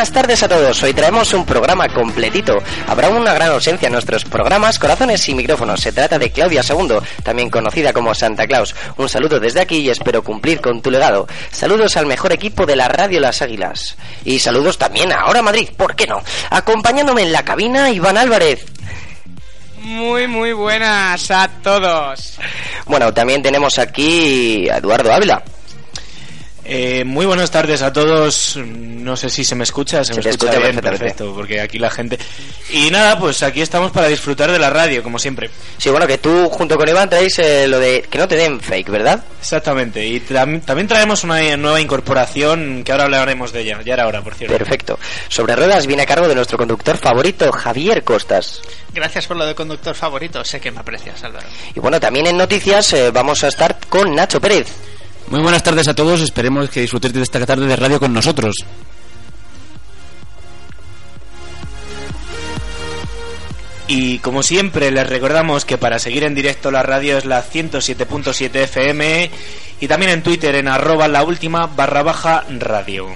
Buenas tardes a todos. Hoy traemos un programa completito. Habrá una gran ausencia en nuestros programas Corazones y Micrófonos. Se trata de Claudia II, también conocida como Santa Claus. Un saludo desde aquí y espero cumplir con tu legado. Saludos al mejor equipo de la radio Las Águilas. Y saludos también a Ahora Madrid, ¿por qué no? Acompañándome en la cabina, Iván Álvarez. Muy, muy buenas a todos. Bueno, también tenemos aquí a Eduardo Ávila. Eh, muy buenas tardes a todos. No sé si se me escucha, se, me escucha, bien, perfecto, porque aquí la gente. Y nada, pues aquí estamos para disfrutar de la radio, como siempre. Sí, bueno, que tú junto con Iván traéis eh, lo de que no te den fake, ¿verdad? Exactamente. Y también traemos una nueva incorporación que ahora hablaremos de ella. Ya era hora, por cierto. Perfecto. Sobre ruedas viene a cargo de nuestro conductor favorito, Javier Costas. Gracias por lo de conductor favorito. Sé que me aprecias, Álvaro. Y bueno, también en noticias eh, vamos a estar con Nacho Pérez. Muy buenas tardes a todos, esperemos que disfrutéis de esta tarde de radio con nosotros. Y como siempre les recordamos que para seguir en directo la radio es la 107.7 FM y también en Twitter en arroba la última barra baja radio.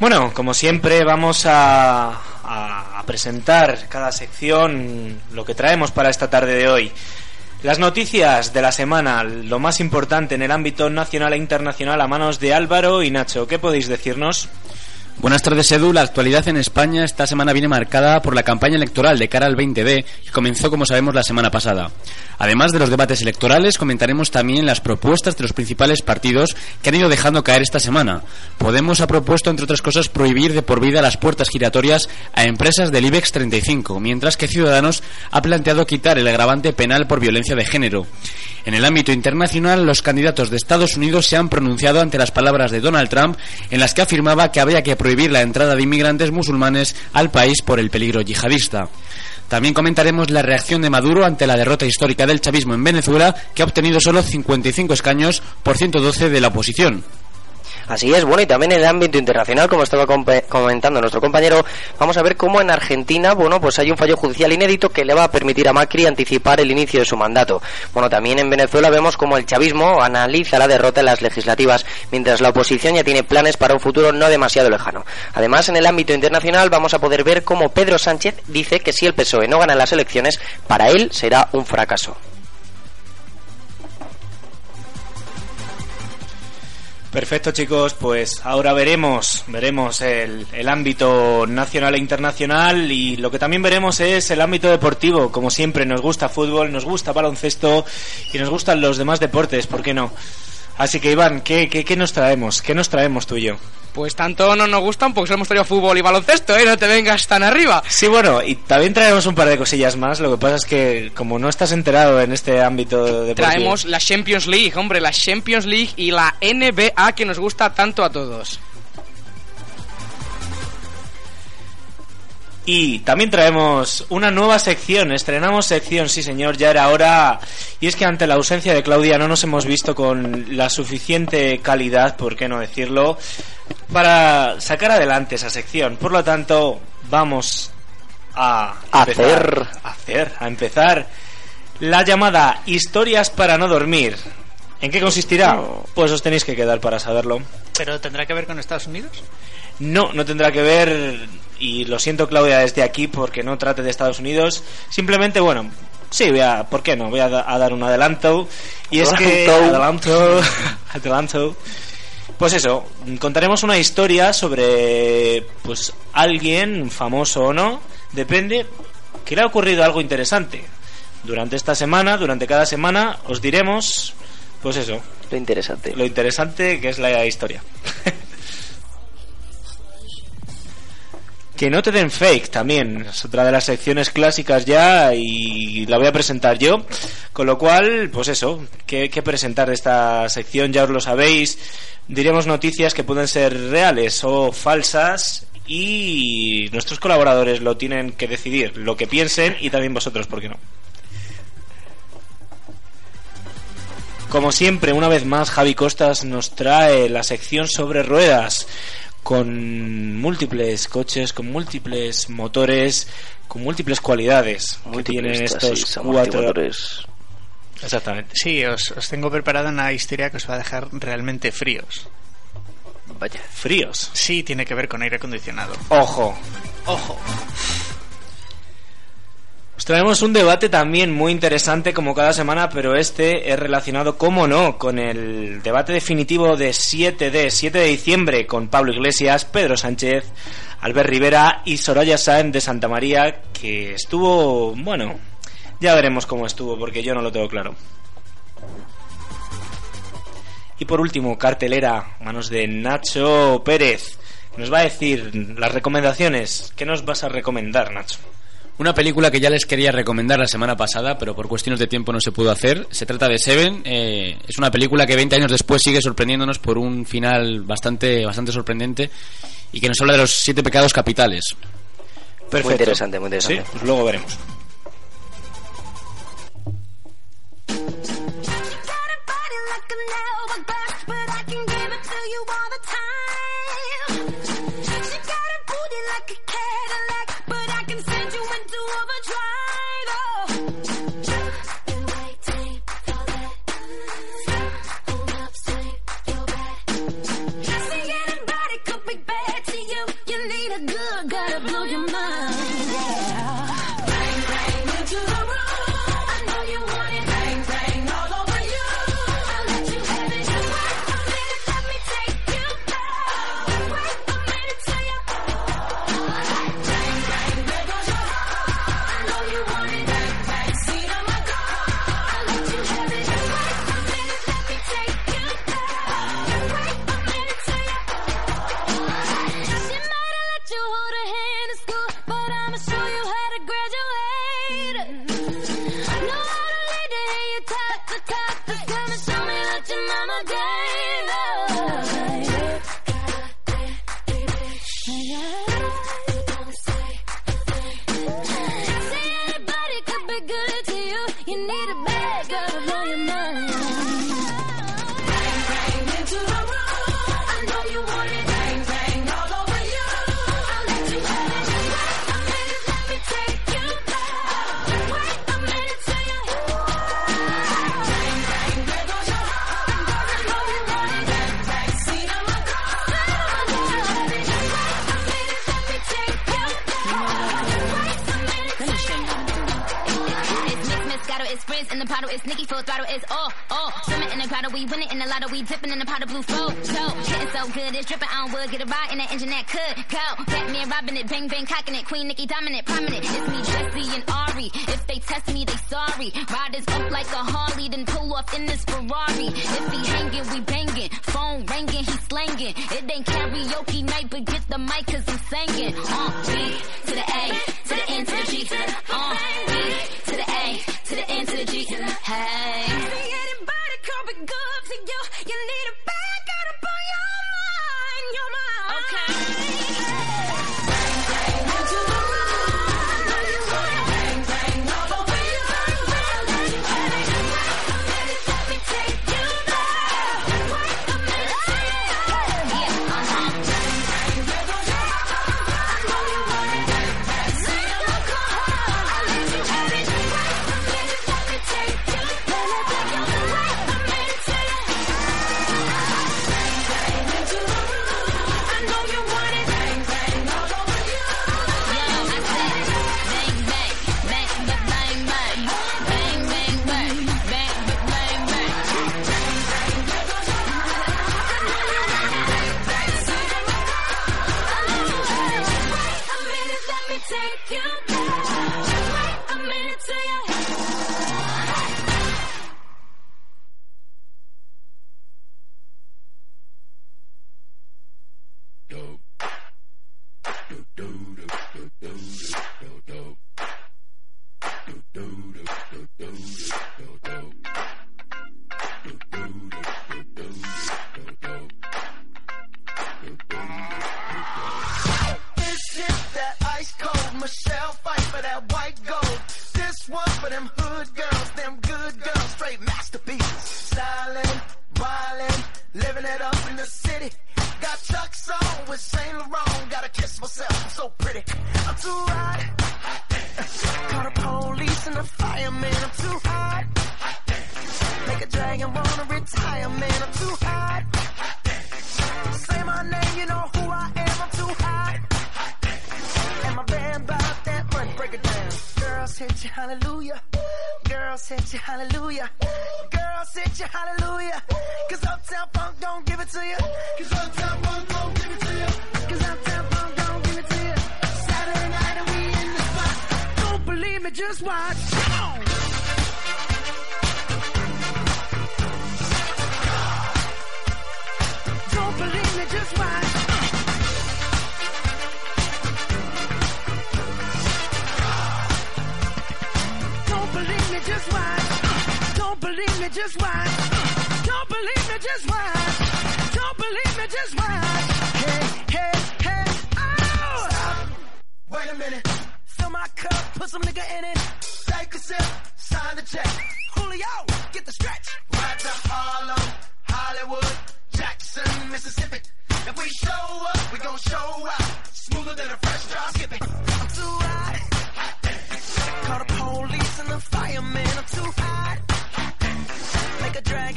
Bueno, como siempre vamos a, a, presentar cada sección lo que traemos para esta tarde de hoy. Las noticias de la semana, lo más importante en el ámbito nacional e internacional a manos de Álvaro y Nacho. ¿Qué podéis decirnos? Buenas tardes, Edu. La actualidad en España esta semana viene marcada por la campaña electoral de cara al 20D, que comenzó, como sabemos, la semana pasada. Además de los debates electorales, comentaremos también las propuestas de los principales partidos que han ido dejando caer esta semana. Podemos ha propuesto, entre otras cosas, prohibir de por vida las puertas giratorias a empresas del IBEX 35, mientras que Ciudadanos ha planteado quitar el agravante penal por violencia de género. En el ámbito internacional, los candidatos de Estados Unidos se han pronunciado ante las palabras de Donald Trump en las que afirmaba que había que prohibir la entrada de inmigrantes musulmanes al país por el peligro yihadista. También comentaremos la reacción de Maduro ante la derrota histórica del chavismo en Venezuela, que ha obtenido solo 55 escaños por 112 de la oposición. Así es, bueno, y también en el ámbito internacional, como estaba comentando nuestro compañero, vamos a ver cómo en Argentina, bueno, pues hay un fallo judicial inédito que le va a permitir a Macri anticipar el inicio de su mandato. Bueno, también en Venezuela vemos cómo el chavismo analiza la derrota en las legislativas, mientras la oposición ya tiene planes para un futuro no demasiado lejano. Además, en el ámbito internacional vamos a poder ver cómo Pedro Sánchez dice que si el PSOE no gana las elecciones, para él será un fracaso. Perfecto chicos, pues ahora veremos, veremos el, el, ámbito nacional e internacional y lo que también veremos es el ámbito deportivo. Como siempre, nos gusta fútbol, nos gusta baloncesto y nos gustan los demás deportes, ¿por qué no? Así que Iván, ¿qué, qué, qué nos traemos? ¿Qué nos traemos tú y yo? Pues tanto no nos gustan porque hemos traído fútbol y baloncesto, ¿eh? No te vengas tan arriba. Sí, bueno, y también traemos un par de cosillas más. Lo que pasa es que, como no estás enterado en este ámbito deportivo... Traemos la Champions League, hombre, la Champions League y la NBA que nos gusta tanto a todos. Y también traemos una nueva sección, estrenamos sección, sí señor, ya era hora. Y es que ante la ausencia de Claudia no nos hemos visto con la suficiente calidad, por qué no decirlo, para sacar adelante esa sección. Por lo tanto, vamos a hacer, a hacer, a empezar la llamada Historias para no dormir. ¿En qué consistirá? Pues os tenéis que quedar para saberlo. ¿Pero tendrá que ver con Estados Unidos? No, no tendrá que ver, y lo siento Claudia desde aquí porque no trate de Estados Unidos, simplemente, bueno, sí, voy a, ¿por qué no? Voy a, a dar un adelanto, y es que... Adelanto, adelanto. Pues eso, contaremos una historia sobre, pues, alguien, famoso o no, depende, que le ha ocurrido algo interesante. Durante esta semana, durante cada semana, os diremos, pues eso. Lo interesante. Lo interesante que es la historia. Que no te den fake también. Es otra de las secciones clásicas ya y la voy a presentar yo. Con lo cual, pues eso, ¿qué, qué presentar de esta sección? Ya os lo sabéis. Diremos noticias que pueden ser reales o falsas y nuestros colaboradores lo tienen que decidir, lo que piensen y también vosotros, ¿por qué no? Como siempre, una vez más, Javi Costas nos trae la sección sobre ruedas con múltiples coches, con múltiples motores, con múltiples cualidades que tienen estos cuatro. Exactamente. Sí, os, os tengo preparada una historia que os va a dejar realmente fríos. Vaya, fríos. Sí, tiene que ver con aire acondicionado. Ojo. Ojo. Os traemos un debate también muy interesante como cada semana, pero este es relacionado, como no, con el debate definitivo de 7 de 7 de diciembre con Pablo Iglesias, Pedro Sánchez, Albert Rivera y Soraya Sáenz de Santa María, que estuvo, bueno, ya veremos cómo estuvo, porque yo no lo tengo claro. Y por último, cartelera, manos de Nacho Pérez, nos va a decir las recomendaciones. ¿Qué nos vas a recomendar, Nacho? Una película que ya les quería recomendar la semana pasada, pero por cuestiones de tiempo no se pudo hacer. Se trata de Seven. Eh, es una película que 20 años después sigue sorprendiéndonos por un final bastante, bastante sorprendente y que nos habla de los siete pecados capitales. Perfecto. Muy interesante, muy interesante. Sí, pues luego veremos.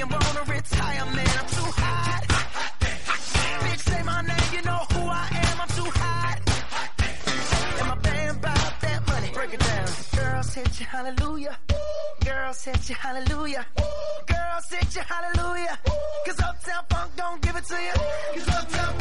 Dragon wanna. I'm too hot. Bitch, say my name, you know who I am. I'm too hot. And my band bought that money. Break it down. You, hallelujah. Girls hit you, hallelujah. Girls hit you, hallelujah. Cause Uptown Funk don't give it to you. Cause Uptown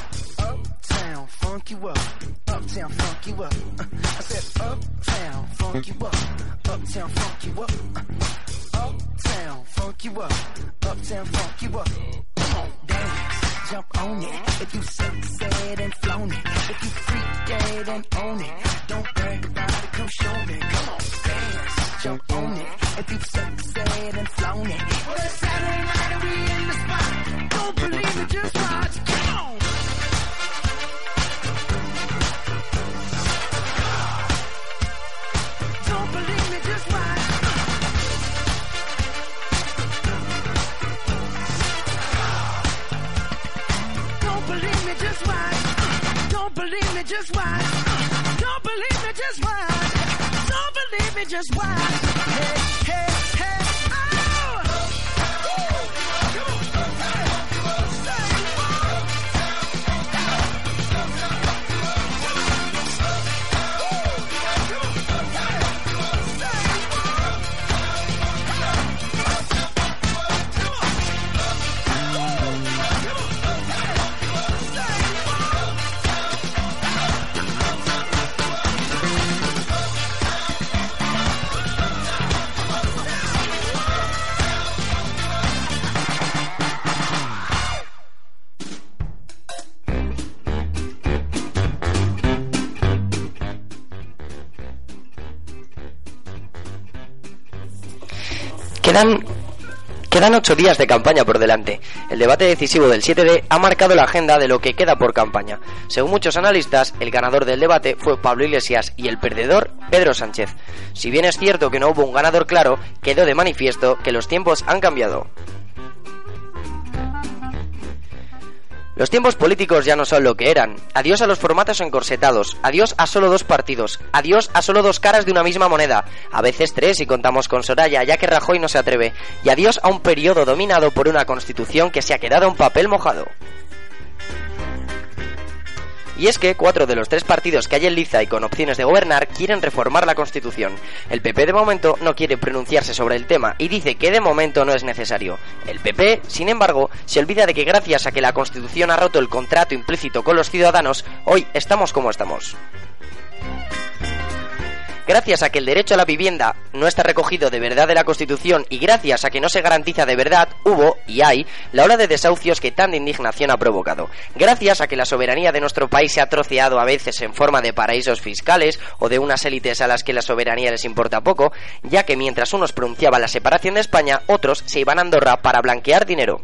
Uptown, funk you up. Uptown, funk you up. Uh, I said, Uptown, funk you up. Uptown, funk you up. Uh, Uptown, funk you up. Uptown, funk you up. Come on, dance, jump on it. If you succeed and flown it. If you freak dead and own it. Don't brag about it, come show me. Come on, dance, jump on it. If you succeed and flown it. Well, it's Saturday night and we in the spot. Don't believe it, just watch. Come on. Just. Don't believe me, just watch. Don't believe me, just watch. Hey, hey, hey, Quedan Quedan ocho días de campaña por delante. El debate decisivo del 7D ha marcado la agenda de lo que queda por campaña. Según muchos analistas, el ganador del debate fue Pablo Iglesias y el perdedor Pedro Sánchez. Si bien es cierto que no hubo un ganador claro, quedó de manifiesto que los tiempos han cambiado. Los tiempos políticos ya no son lo que eran. Adiós a los formatos encorsetados. Adiós a solo dos partidos. Adiós a solo dos caras de una misma moneda. A veces tres si contamos con Soraya, ya que Rajoy no se atreve. Y adiós a un periodo dominado por una constitución que se ha quedado en papel mojado. Y es que cuatro de los tres partidos que hay en Liza y con opciones de gobernar quieren reformar la Constitución. El PP de momento no quiere pronunciarse sobre el tema y dice que de momento no es necesario. El PP, sin embargo, se olvida de que gracias a que la Constitución ha roto el contrato implícito con los ciudadanos, hoy estamos como estamos. Gracias a que el derecho a la vivienda no está recogido de verdad de la Constitución y gracias a que no se garantiza de verdad, hubo y hay la ola de desahucios que tanta indignación ha provocado. Gracias a que la soberanía de nuestro país se ha troceado a veces en forma de paraísos fiscales o de unas élites a las que la soberanía les importa poco, ya que mientras unos pronunciaban la separación de España, otros se iban a Andorra para blanquear dinero.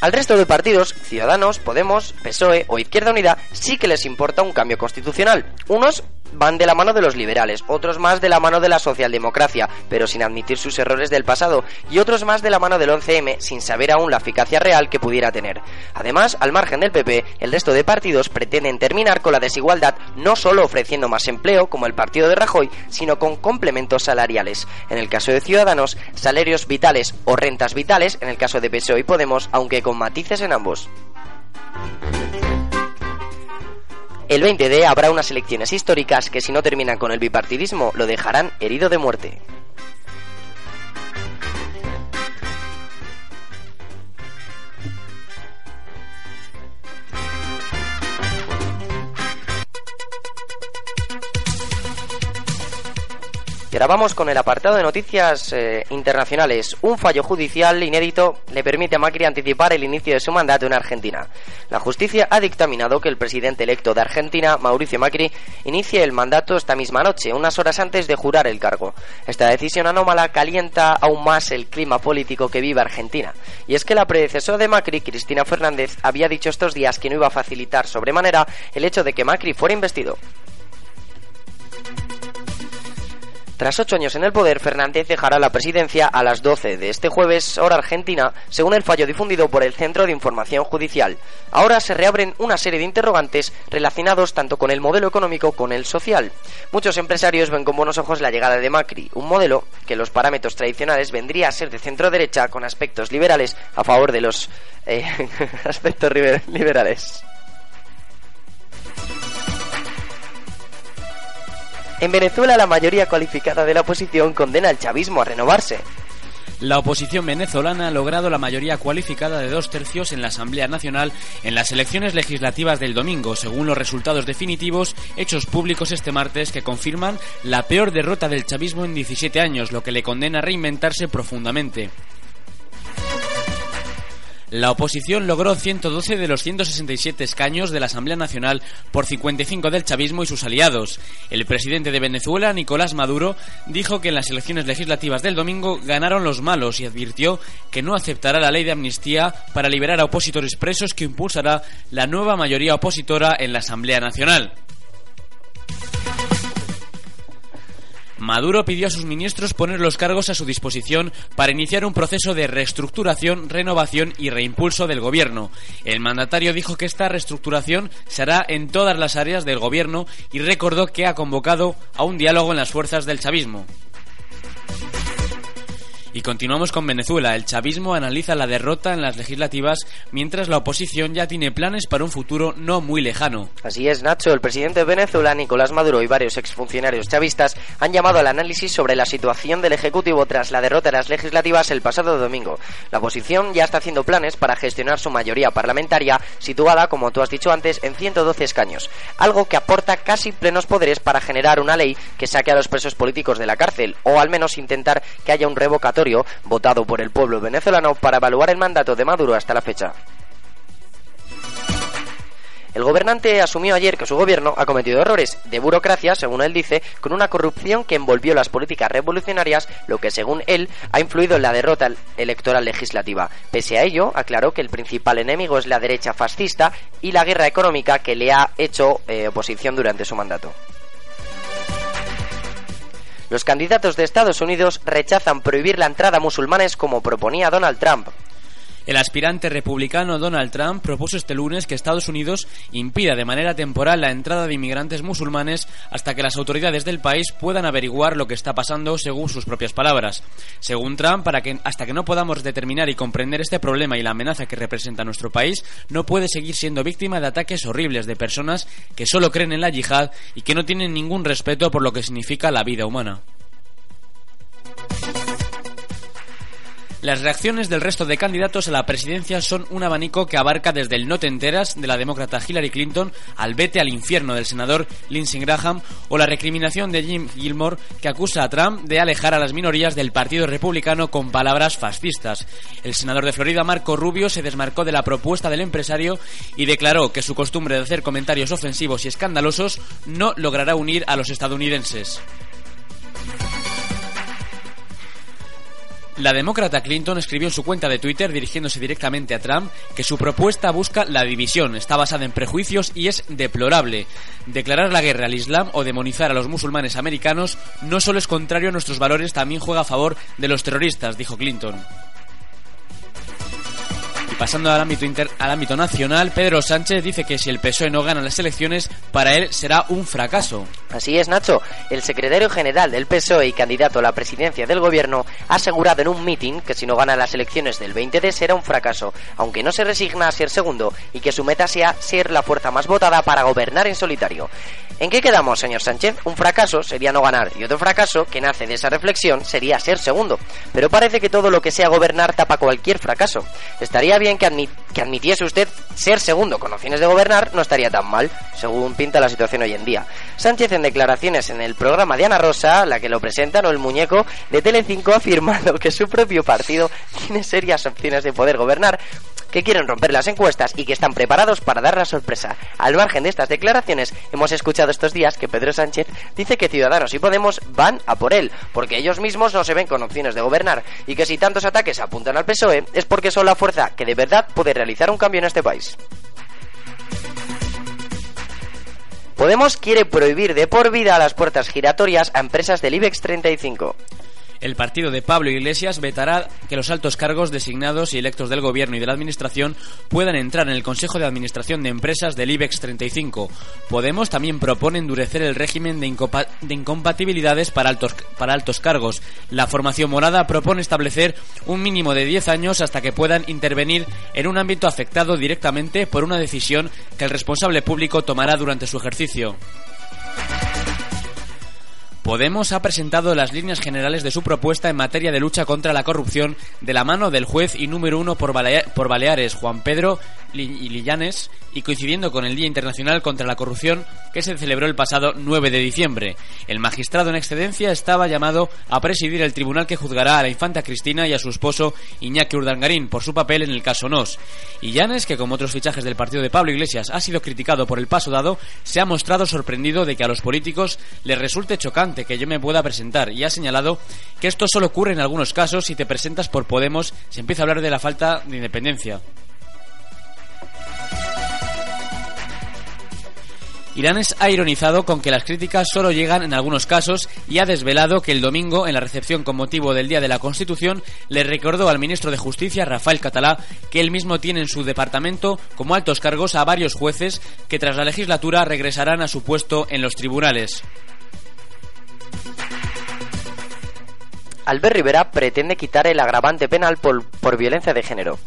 Al resto de partidos, Ciudadanos, Podemos, PSOE o Izquierda Unida, sí que les importa un cambio constitucional. Unos van de la mano de los liberales, otros más de la mano de la socialdemocracia, pero sin admitir sus errores del pasado, y otros más de la mano del 11M, sin saber aún la eficacia real que pudiera tener. Además, al margen del PP, el resto de partidos pretenden terminar con la desigualdad no solo ofreciendo más empleo, como el partido de Rajoy, sino con complementos salariales. En el caso de Ciudadanos, salarios vitales o rentas vitales, en el caso de PSOE y Podemos, aunque con matices en ambos. El 20D habrá unas elecciones históricas que si no terminan con el bipartidismo lo dejarán herido de muerte. Vamos con el apartado de noticias eh, internacionales. Un fallo judicial inédito le permite a Macri anticipar el inicio de su mandato en Argentina. La justicia ha dictaminado que el presidente electo de Argentina, Mauricio Macri, inicie el mandato esta misma noche, unas horas antes de jurar el cargo. Esta decisión anómala calienta aún más el clima político que vive Argentina. Y es que la predecesora de Macri, Cristina Fernández, había dicho estos días que no iba a facilitar sobremanera el hecho de que Macri fuera investido. Tras ocho años en el poder, Fernández dejará la presidencia a las 12 de este jueves, hora argentina, según el fallo difundido por el Centro de Información Judicial. Ahora se reabren una serie de interrogantes relacionados tanto con el modelo económico como con el social. Muchos empresarios ven con buenos ojos la llegada de Macri, un modelo que los parámetros tradicionales vendría a ser de centro derecha con aspectos liberales a favor de los eh, aspectos liber- liberales. En Venezuela la mayoría cualificada de la oposición condena al chavismo a renovarse. La oposición venezolana ha logrado la mayoría cualificada de dos tercios en la Asamblea Nacional en las elecciones legislativas del domingo, según los resultados definitivos hechos públicos este martes que confirman la peor derrota del chavismo en 17 años, lo que le condena a reinventarse profundamente. La oposición logró 112 de los 167 escaños de la Asamblea Nacional por 55 del chavismo y sus aliados. El presidente de Venezuela, Nicolás Maduro, dijo que en las elecciones legislativas del domingo ganaron los malos y advirtió que no aceptará la ley de amnistía para liberar a opositores presos que impulsará la nueva mayoría opositora en la Asamblea Nacional. Maduro pidió a sus ministros poner los cargos a su disposición para iniciar un proceso de reestructuración, renovación y reimpulso del gobierno. El mandatario dijo que esta reestructuración se hará en todas las áreas del gobierno y recordó que ha convocado a un diálogo en las fuerzas del chavismo. Y continuamos con Venezuela. El chavismo analiza la derrota en las legislativas mientras la oposición ya tiene planes para un futuro no muy lejano. Así es, Nacho. El presidente de Venezuela, Nicolás Maduro, y varios exfuncionarios chavistas han llamado al análisis sobre la situación del Ejecutivo tras la derrota de las legislativas el pasado domingo. La oposición ya está haciendo planes para gestionar su mayoría parlamentaria, situada, como tú has dicho antes, en 112 escaños. Algo que aporta casi plenos poderes para generar una ley que saque a los presos políticos de la cárcel, o al menos intentar que haya un revocatorio votado por el pueblo venezolano para evaluar el mandato de Maduro hasta la fecha. El gobernante asumió ayer que su gobierno ha cometido errores de burocracia, según él dice, con una corrupción que envolvió las políticas revolucionarias, lo que según él ha influido en la derrota electoral legislativa. Pese a ello, aclaró que el principal enemigo es la derecha fascista y la guerra económica que le ha hecho eh, oposición durante su mandato. Los candidatos de Estados Unidos rechazan prohibir la entrada a musulmanes como proponía Donald Trump. El aspirante republicano Donald Trump propuso este lunes que Estados Unidos impida de manera temporal la entrada de inmigrantes musulmanes hasta que las autoridades del país puedan averiguar lo que está pasando según sus propias palabras. Según Trump, hasta que no podamos determinar y comprender este problema y la amenaza que representa nuestro país, no puede seguir siendo víctima de ataques horribles de personas que solo creen en la yihad y que no tienen ningún respeto por lo que significa la vida humana. Las reacciones del resto de candidatos a la presidencia son un abanico que abarca desde el no te enteras de la demócrata Hillary Clinton al vete al infierno del senador Lindsey Graham o la recriminación de Jim Gilmore que acusa a Trump de alejar a las minorías del Partido Republicano con palabras fascistas. El senador de Florida, Marco Rubio, se desmarcó de la propuesta del empresario y declaró que su costumbre de hacer comentarios ofensivos y escandalosos no logrará unir a los estadounidenses. La demócrata Clinton escribió en su cuenta de Twitter, dirigiéndose directamente a Trump, que su propuesta busca la división, está basada en prejuicios y es deplorable. Declarar la guerra al Islam o demonizar a los musulmanes americanos no solo es contrario a nuestros valores, también juega a favor de los terroristas, dijo Clinton. Y pasando al ámbito, al ámbito nacional, Pedro Sánchez dice que si el PSOE no gana las elecciones, para él será un fracaso. Así es, Nacho. El secretario general del PSOE y candidato a la presidencia del gobierno ha asegurado en un mitin que si no gana las elecciones del 20D será un fracaso, aunque no se resigna a ser segundo y que su meta sea ser la fuerza más votada para gobernar en solitario. ¿En qué quedamos, señor Sánchez? Un fracaso sería no ganar y otro fracaso que nace de esa reflexión sería ser segundo. Pero parece que todo lo que sea gobernar tapa cualquier fracaso. Estaría bien que admitiese usted ser segundo con opciones de gobernar, no estaría tan mal, según pinta la situación hoy en día. Sánchez en declaraciones en el programa de Ana Rosa, la que lo presentan o el muñeco de Telecinco ha afirmado que su propio partido tiene serias opciones de poder gobernar, que quieren romper las encuestas y que están preparados para dar la sorpresa. Al margen de estas declaraciones, hemos escuchado estos días que Pedro Sánchez dice que Ciudadanos y Podemos van a por él, porque ellos mismos no se ven con opciones de gobernar, y que si tantos ataques apuntan al PSOE es porque son la fuerza que de verdad puede realizar un cambio en este país. Podemos quiere prohibir de por vida las puertas giratorias a empresas del IBEX 35. El partido de Pablo Iglesias vetará que los altos cargos designados y electos del gobierno y de la administración puedan entrar en el Consejo de Administración de Empresas del IBEX 35. Podemos también propone endurecer el régimen de, incompatibilidades para altos, para altos cargos. La formación morada propone establecer un mínimo de 10 años hasta que puedan intervenir en un ámbito afectado directamente por una decisión que el responsable público tomará durante su ejercicio. Podemos ha presentado las líneas generales de su propuesta en materia de lucha contra la corrupción de la mano del juez y número uno por, Balea- por Baleares, Juan Pedro Li- Lillanes, y coincidiendo con el Día Internacional contra la Corrupción que se celebró el pasado 9 de diciembre. El magistrado en excedencia estaba llamado a presidir el tribunal que juzgará a la infanta Cristina y a su esposo Iñaki Urdangarín por su papel en el caso Nos. Y Llanes, que como otros fichajes del partido de Pablo Iglesias ha sido criticado por el paso dado, se ha mostrado sorprendido de que a los políticos les resulte chocante que yo me pueda presentar y ha señalado que esto solo ocurre en algunos casos si te presentas por Podemos se empieza a hablar de la falta de independencia. Iranes ha ironizado con que las críticas solo llegan en algunos casos y ha desvelado que el domingo, en la recepción con motivo del Día de la Constitución, le recordó al ministro de Justicia, Rafael Catalá, que él mismo tiene en su departamento como altos cargos a varios jueces que tras la legislatura regresarán a su puesto en los tribunales. Albert Rivera pretende quitar el agravante penal por, por violencia de género.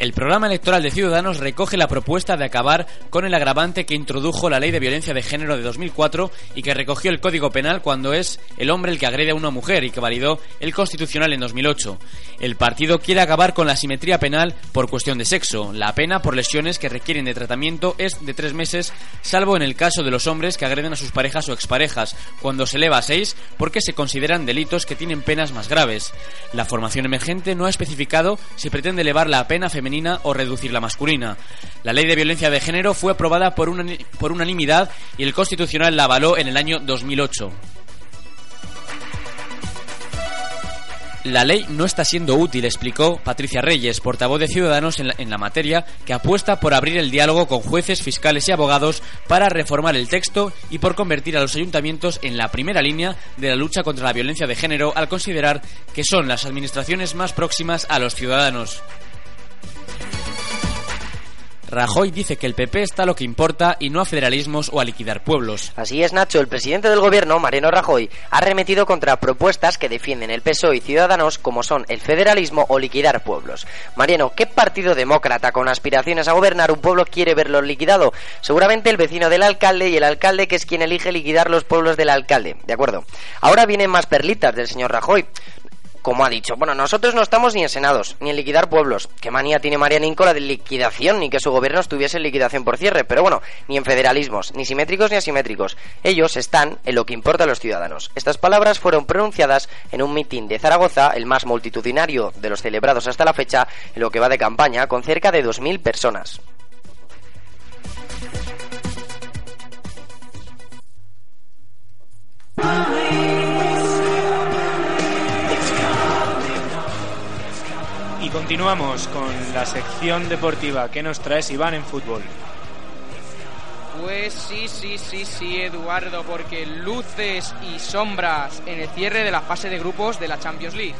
El programa electoral de Ciudadanos recoge la propuesta de acabar con el agravante que introdujo la Ley de Violencia de Género de 2004 y que recogió el Código Penal cuando es el hombre el que agrede a una mujer y que validó el Constitucional en 2008. El partido quiere acabar con la simetría penal por cuestión de sexo. La pena por lesiones que requieren de tratamiento es de tres meses, salvo en el caso de los hombres que agreden a sus parejas o exparejas, cuando se eleva a seis porque se consideran delitos que tienen penas más graves. La formación emergente no ha especificado si pretende elevar la pena femenina o reducir la masculina. La ley de violencia de género fue aprobada por, unani- por unanimidad y el Constitucional la avaló en el año 2008. La ley no está siendo útil, explicó Patricia Reyes, portavoz de Ciudadanos en la materia, que apuesta por abrir el diálogo con jueces, fiscales y abogados para reformar el texto y por convertir a los ayuntamientos en la primera línea de la lucha contra la violencia de género al considerar que son las administraciones más próximas a los ciudadanos. Rajoy dice que el PP está lo que importa y no a federalismos o a liquidar pueblos. Así es, Nacho, el presidente del gobierno, Mariano Rajoy, ha arremetido contra propuestas que defienden el PSOE y Ciudadanos como son el federalismo o liquidar pueblos. Mariano, ¿qué partido demócrata con aspiraciones a gobernar un pueblo quiere verlo liquidado? Seguramente el vecino del alcalde y el alcalde que es quien elige liquidar los pueblos del alcalde, ¿de acuerdo? Ahora vienen más perlitas del señor Rajoy. Como ha dicho, bueno, nosotros no estamos ni en senados, ni en liquidar pueblos. ¿Qué manía tiene Marianín la de liquidación, ni que su gobierno estuviese en liquidación por cierre? Pero bueno, ni en federalismos, ni simétricos ni asimétricos. Ellos están en lo que importa a los ciudadanos. Estas palabras fueron pronunciadas en un mitin de Zaragoza, el más multitudinario de los celebrados hasta la fecha, en lo que va de campaña, con cerca de 2.000 personas. Continuamos con la sección deportiva que nos traes Iván en fútbol. Pues sí, sí, sí, sí, Eduardo, porque luces y sombras en el cierre de la fase de grupos de la Champions League.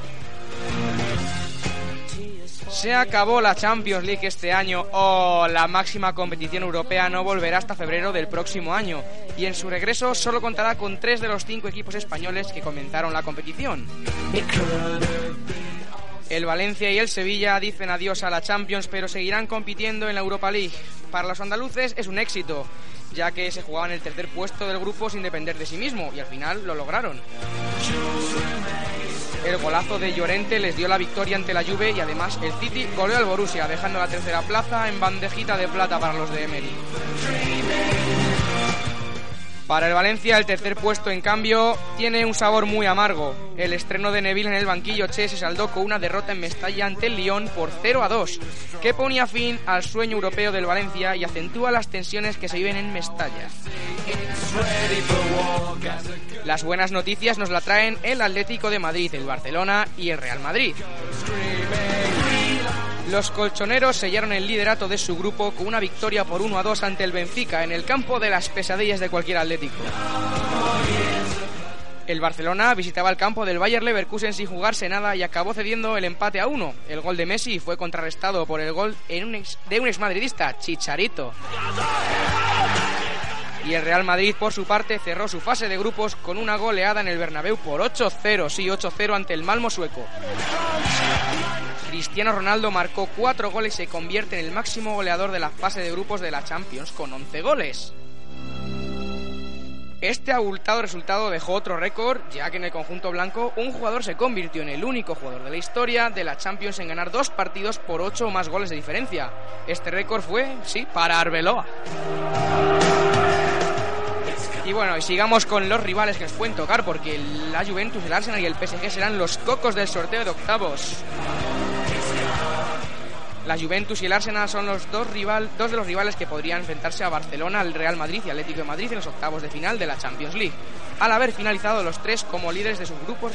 Se acabó la Champions League este año. Oh, la máxima competición europea no volverá hasta febrero del próximo año. Y en su regreso solo contará con tres de los cinco equipos españoles que comenzaron la competición. El Valencia y el Sevilla dicen adiós a la Champions, pero seguirán compitiendo en la Europa League. Para los andaluces es un éxito, ya que se jugaban el tercer puesto del grupo sin depender de sí mismo, y al final lo lograron. El golazo de Llorente les dio la victoria ante la Juve y además el City goleó al Borussia, dejando la tercera plaza en bandejita de plata para los de Emery. Para el Valencia, el tercer puesto, en cambio, tiene un sabor muy amargo. El estreno de Neville en el banquillo Che se saldó con una derrota en Mestalla ante el Lyon por 0 a 2, que ponía fin al sueño europeo del Valencia y acentúa las tensiones que se viven en Mestalla. Las buenas noticias nos la traen el Atlético de Madrid, el Barcelona y el Real Madrid. Los colchoneros sellaron el liderato de su grupo con una victoria por 1 a 2 ante el Benfica en el campo de las pesadillas de cualquier Atlético. El Barcelona visitaba el campo del Bayer Leverkusen sin jugarse nada y acabó cediendo el empate a 1. El gol de Messi fue contrarrestado por el gol un ex- de un exmadridista, Chicharito. Y el Real Madrid, por su parte, cerró su fase de grupos con una goleada en el Bernabéu por 8-0, sí, 8-0 ante el Malmo sueco. Cristiano Ronaldo marcó cuatro goles y se convierte en el máximo goleador de la fase de grupos de la Champions con 11 goles. Este abultado resultado dejó otro récord, ya que en el conjunto blanco un jugador se convirtió en el único jugador de la historia de la Champions en ganar dos partidos por ocho o más goles de diferencia. Este récord fue, sí, para Arbeloa. Y bueno, y sigamos con los rivales que nos pueden tocar, porque la Juventus, el Arsenal y el PSG serán los cocos del sorteo de octavos. La Juventus y el Arsenal son los dos, dos de los rivales que podrían enfrentarse a Barcelona, el Real Madrid y Atlético de Madrid en los octavos de final de la Champions League, al haber finalizado los tres como líderes de sus grupos.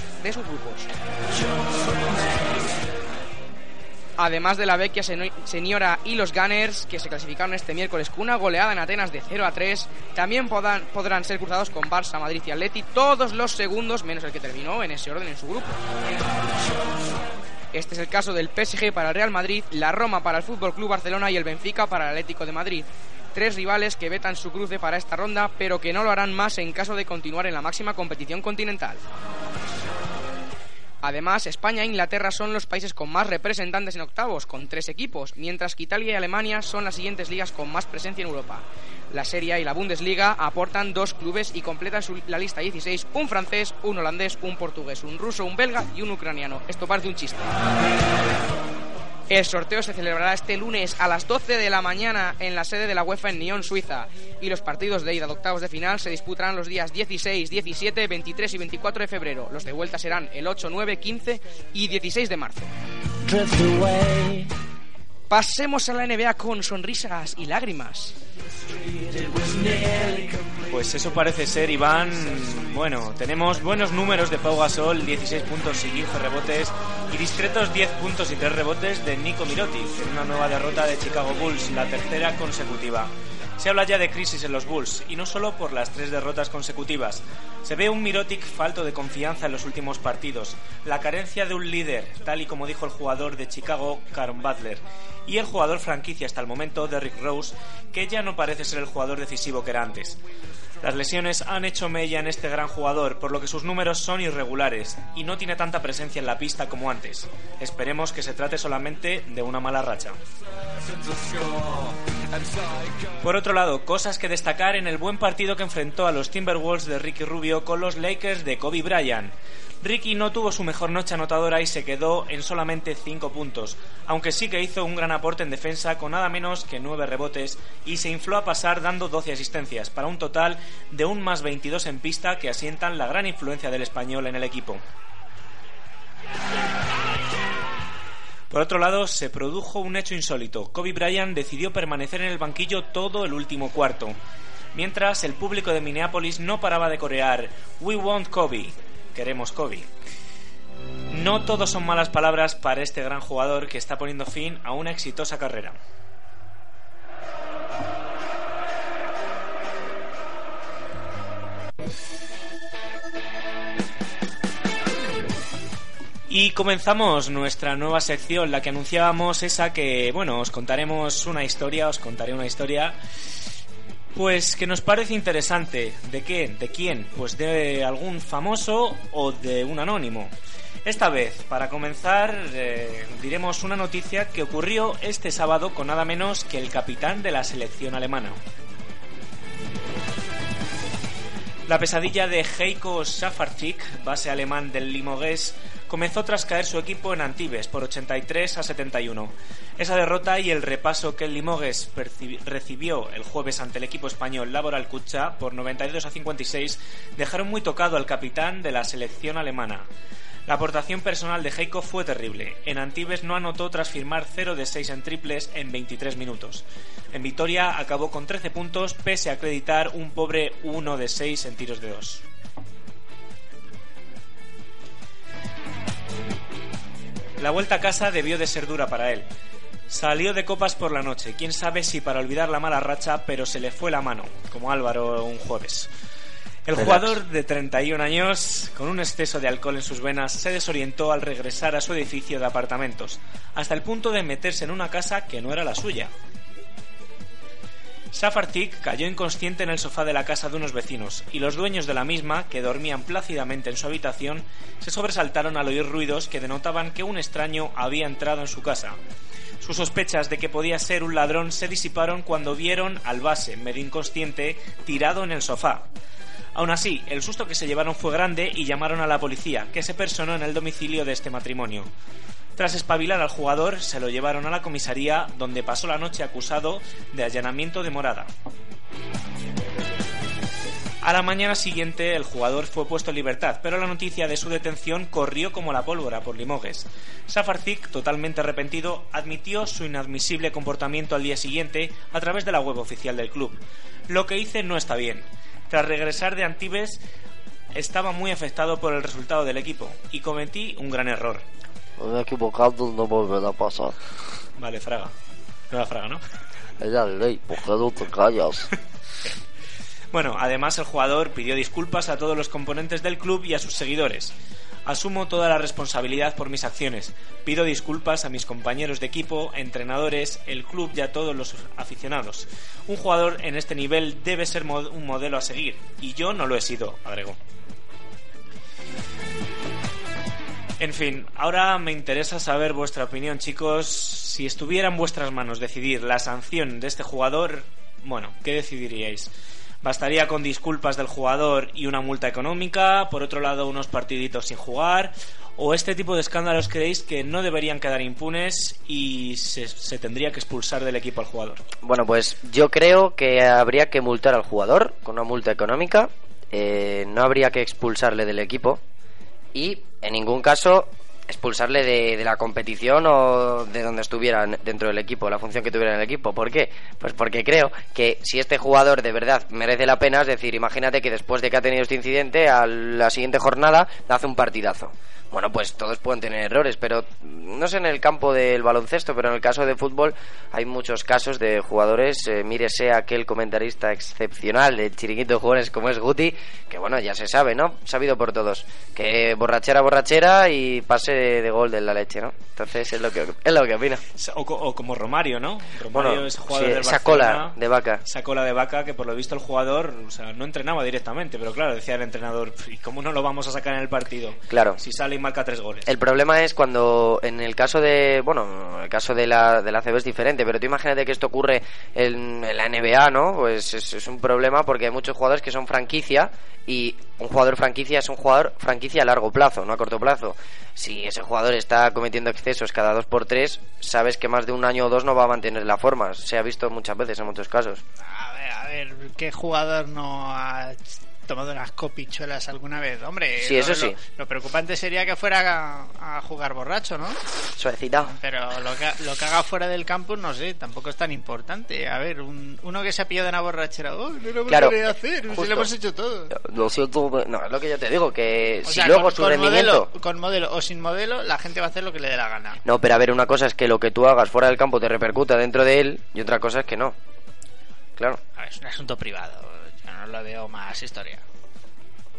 Además de la Vecchia Señora y los Gunners, que se clasificaron este miércoles con una goleada en Atenas de 0 a 3, también podrán, podrán ser cruzados con Barça, Madrid y Atleti todos los segundos, menos el que terminó en ese orden en su grupo. Este es el caso del PSG para el Real Madrid, la Roma para el Fútbol Club Barcelona y el Benfica para el Atlético de Madrid. Tres rivales que vetan su cruce para esta ronda, pero que no lo harán más en caso de continuar en la máxima competición continental. Además, España e Inglaterra son los países con más representantes en octavos, con tres equipos, mientras que Italia y Alemania son las siguientes ligas con más presencia en Europa. La Serie A y la Bundesliga aportan dos clubes y completan la lista 16, un francés, un holandés, un portugués, un ruso, un belga y un ucraniano. Esto parece un chiste. El sorteo se celebrará este lunes a las 12 de la mañana en la sede de la UEFA en Nyon, Suiza. Y los partidos de ida de octavos de final se disputarán los días 16, 17, 23 y 24 de febrero. Los de vuelta serán el 8, 9, 15 y 16 de marzo. Pasemos a la NBA con sonrisas y lágrimas. Pues eso parece ser, Iván. Bueno, tenemos buenos números de Pau Gasol, 16 puntos y 15 rebotes, y discretos 10 puntos y 3 rebotes de Nico Mirotic, en una nueva derrota de Chicago Bulls, la tercera consecutiva. Se habla ya de crisis en los Bulls, y no solo por las tres derrotas consecutivas. Se ve un Mirotic falto de confianza en los últimos partidos, la carencia de un líder, tal y como dijo el jugador de Chicago, Caron Butler, y el jugador franquicia hasta el momento, Derrick Rose, que ya no parece ser el jugador decisivo que era antes. Las lesiones han hecho mella en este gran jugador, por lo que sus números son irregulares y no tiene tanta presencia en la pista como antes. Esperemos que se trate solamente de una mala racha. Por otro lado, cosas que destacar en el buen partido que enfrentó a los Timberwolves de Ricky Rubio con los Lakers de Kobe Bryant. Ricky no tuvo su mejor noche anotadora y se quedó en solamente 5 puntos, aunque sí que hizo un gran aporte en defensa con nada menos que 9 rebotes y se infló a pasar dando 12 asistencias, para un total de un más 22 en pista que asientan la gran influencia del español en el equipo. Por otro lado, se produjo un hecho insólito. Kobe Bryant decidió permanecer en el banquillo todo el último cuarto, mientras el público de Minneapolis no paraba de corear We want Kobe, queremos Kobe. No todo son malas palabras para este gran jugador que está poniendo fin a una exitosa carrera. Y comenzamos nuestra nueva sección, la que anunciábamos, esa que, bueno, os contaremos una historia, os contaré una historia, pues que nos parece interesante. ¿De qué? ¿De quién? Pues de algún famoso o de un anónimo. Esta vez, para comenzar, eh, diremos una noticia que ocurrió este sábado con nada menos que el capitán de la selección alemana. La pesadilla de Heiko Safarczyk, base alemán del Limoges, comenzó tras caer su equipo en Antibes por 83 a 71. Esa derrota y el repaso que el Limoges recibió el jueves ante el equipo español Laboral Kucha por 92 a 56 dejaron muy tocado al capitán de la selección alemana. La aportación personal de Heiko fue terrible. En Antibes no anotó tras firmar 0 de 6 en triples en 23 minutos. En Vitoria acabó con 13 puntos pese a acreditar un pobre 1 de 6 en tiros de 2. La vuelta a casa debió de ser dura para él. Salió de copas por la noche, quién sabe si para olvidar la mala racha, pero se le fue la mano, como Álvaro un jueves. El jugador de 31 años, con un exceso de alcohol en sus venas, se desorientó al regresar a su edificio de apartamentos, hasta el punto de meterse en una casa que no era la suya. Safartik cayó inconsciente en el sofá de la casa de unos vecinos y los dueños de la misma, que dormían plácidamente en su habitación, se sobresaltaron al oír ruidos que denotaban que un extraño había entrado en su casa. Sus sospechas de que podía ser un ladrón se disiparon cuando vieron al base, medio inconsciente, tirado en el sofá. Aún así, el susto que se llevaron fue grande y llamaron a la policía, que se personó en el domicilio de este matrimonio. Tras espabilar al jugador, se lo llevaron a la comisaría, donde pasó la noche acusado de allanamiento de morada. A la mañana siguiente el jugador fue puesto en libertad, pero la noticia de su detención corrió como la pólvora por Limoges. Safarzik, totalmente arrepentido, admitió su inadmisible comportamiento al día siguiente a través de la web oficial del club. Lo que hice no está bien. Tras regresar de Antibes, estaba muy afectado por el resultado del equipo y cometí un gran error. Me he equivocado, no volverá a pasar. Vale, Fraga. No era Fraga, ¿no? Era ley, ¿por qué no te callas? Bueno, además el jugador pidió disculpas a todos los componentes del club y a sus seguidores. Asumo toda la responsabilidad por mis acciones. Pido disculpas a mis compañeros de equipo, entrenadores, el club y a todos los aficionados. Un jugador en este nivel debe ser un modelo a seguir, y yo no lo he sido, agregó. En fin, ahora me interesa saber vuestra opinión, chicos. Si estuviera en vuestras manos decidir la sanción de este jugador, bueno, ¿qué decidiríais? ¿Bastaría con disculpas del jugador y una multa económica? Por otro lado, unos partiditos sin jugar. ¿O este tipo de escándalos creéis que no deberían quedar impunes y se, se tendría que expulsar del equipo al jugador? Bueno, pues yo creo que habría que multar al jugador con una multa económica. eh, no habría que expulsarle del equipo. Y en ningún caso expulsarle de, de la competición o de donde estuviera en- dentro del equipo, la función que tuviera en el equipo. ¿Por qué? Pues porque creo que si este jugador de verdad merece la pena, es decir, imagínate que después de que ha tenido este incidente, a la siguiente jornada hace un partidazo. Bueno, pues todos pueden tener errores, pero no sé en el campo del baloncesto, pero en el caso de fútbol hay muchos casos de jugadores, eh, mírese aquel comentarista excepcional del chiringuito de jugadores como es Guti, que bueno, ya se sabe, ¿no? Sabido por todos, que borrachera, borrachera y pase de, de gol de la leche, ¿no? Entonces es lo que es lo que opina. O, co- o como Romario, ¿no? Romario Bueno, es jugador sí, del esa cola de vaca. Esa cola de vaca que por lo visto el jugador, o sea, no entrenaba directamente, pero claro, decía el entrenador, ¿y cómo no lo vamos a sacar en el partido? Claro. Si sale y marca tres goles. El problema es cuando, en el caso de, bueno, el caso de la, de la CB es diferente, pero tú imagínate que esto ocurre en, en la NBA, ¿no? Pues es, es un problema porque hay muchos jugadores que son franquicia y un jugador franquicia es un jugador franquicia a largo plazo, no a corto plazo. Si ese jugador está cometiendo excesos cada dos por tres, sabes que más de un año o dos no va a mantener la forma. Se ha visto muchas veces en muchos casos. A ver, a ver, ¿qué jugador no ha tomado unas copichuelas alguna vez? Hombre, Sí, lo- eso sí. Lo, preocupante sería que fuera a, a jugar borracho, ¿no? Suavecita. Pero lo que, lo que haga fuera del campus, no sé, tampoco es tan importante. A ver, un- uno que se ha pillado de una borrachera, oh, no lo Claro, a hacer, si lo hemos hecho todo. Lo siento, no, es lo que yo te digo, que O si sea, luego con, su con rendimiento... modelo, con modelo o sin modelo, la gente va a hacer lo que le dé la gana. No, pero a ver, una cosa es que lo que tú hagas fuera del campo te repercuta dentro de él y otra cosa es que no. Claro. A ver, es un asunto privado, no lo veo más historia.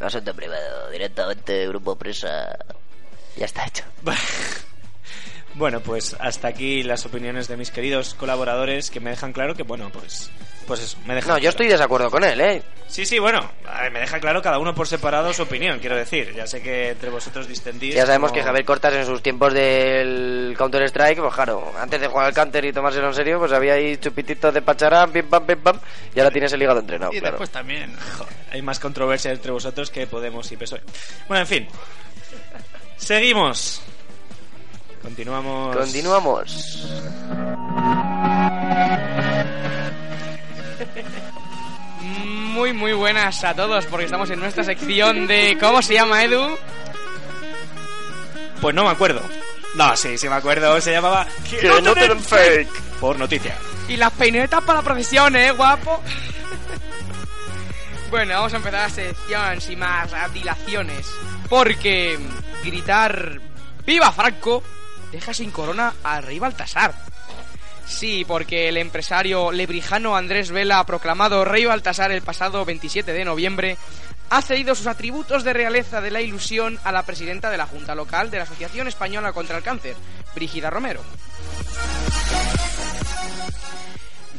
Asunto privado, directamente, grupo presa. Ya está hecho. Bueno, pues hasta aquí las opiniones de mis queridos colaboradores que me dejan claro que, bueno, pues, pues eso, me dejan No, yo claro. estoy de desacuerdo con él, ¿eh? Sí, sí, bueno, ver, me deja claro cada uno por separado su opinión, quiero decir. Ya sé que entre vosotros distendís. Ya sabemos como- que Javier Cortas en sus tiempos del Counter-Strike, pues claro, antes de jugar al Counter y tomárselo en serio, pues había ahí chupititos de pacharán, pim pam, pim pam, y ahora tienes el hígado entrenado, y claro. después también. Hay más controversia entre vosotros que Podemos y PSOE. Bueno, en fin. Seguimos. Continuamos. Continuamos. Muy, muy buenas a todos, porque estamos en nuestra sección de. ¿Cómo se llama, Edu? Pues no me acuerdo. No, sí, sí me acuerdo. Se llamaba. Que no te den fake. Por noticia. Y las peinetas para la procesión, ¿eh, guapo? bueno, vamos a empezar la sección sin más dilaciones. Porque gritar ¡Viva Franco! Deja sin corona al rey Baltasar. Sí, porque el empresario lebrijano Andrés Vela, proclamado rey Baltasar el pasado 27 de noviembre, ha cedido sus atributos de realeza de la ilusión a la presidenta de la Junta Local de la Asociación Española contra el Cáncer, Brígida Romero.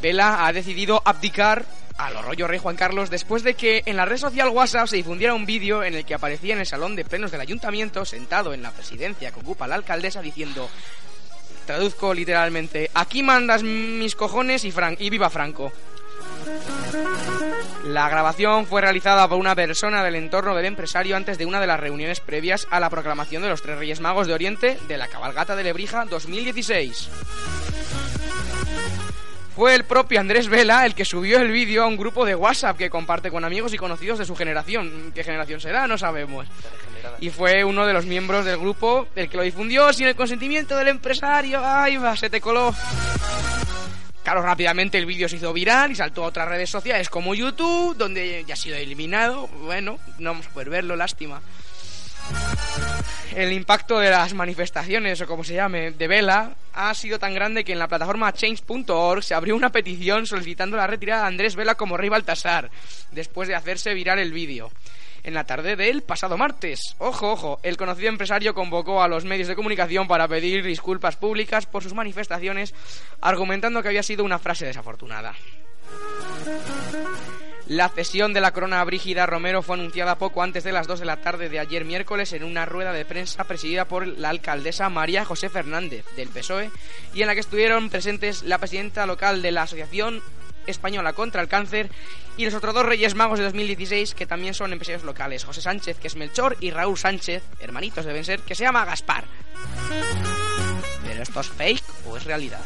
Vela ha decidido abdicar a lo rollo rey Juan Carlos después de que en la red social WhatsApp se difundiera un vídeo en el que aparecía en el salón de plenos del ayuntamiento sentado en la presidencia que ocupa la alcaldesa diciendo traduzco literalmente aquí mandas mis cojones y, y viva Franco la grabación fue realizada por una persona del entorno del empresario antes de una de las reuniones previas a la proclamación de los tres Reyes Magos de Oriente de la cabalgata de Lebrija 2016. Fue el propio Andrés Vela el que subió el vídeo a un grupo de WhatsApp que comparte con amigos y conocidos de su generación. ¿Qué generación será? No sabemos. Y fue uno de los miembros del grupo el que lo difundió sin el consentimiento del empresario. ¡Ay, va! Se te coló. Claro, rápidamente el vídeo se hizo viral y saltó a otras redes sociales como YouTube, donde ya ha sido eliminado. Bueno, no vamos a poder verlo, lástima. El impacto de las manifestaciones, o como se llame, de Vela, ha sido tan grande que en la plataforma change.org se abrió una petición solicitando la retirada de Andrés Vela como rey Baltasar, después de hacerse viral el vídeo. En la tarde del pasado martes, ojo, ojo, el conocido empresario convocó a los medios de comunicación para pedir disculpas públicas por sus manifestaciones, argumentando que había sido una frase desafortunada. La cesión de la corona a Brígida Romero fue anunciada poco antes de las 2 de la tarde de ayer miércoles en una rueda de prensa presidida por la alcaldesa María José Fernández del PSOE y en la que estuvieron presentes la presidenta local de la Asociación Española contra el Cáncer y los otros dos Reyes Magos de 2016 que también son empresarios locales, José Sánchez que es Melchor y Raúl Sánchez, hermanitos deben ser, que se llama Gaspar. ¿Pero esto es fake o es realidad?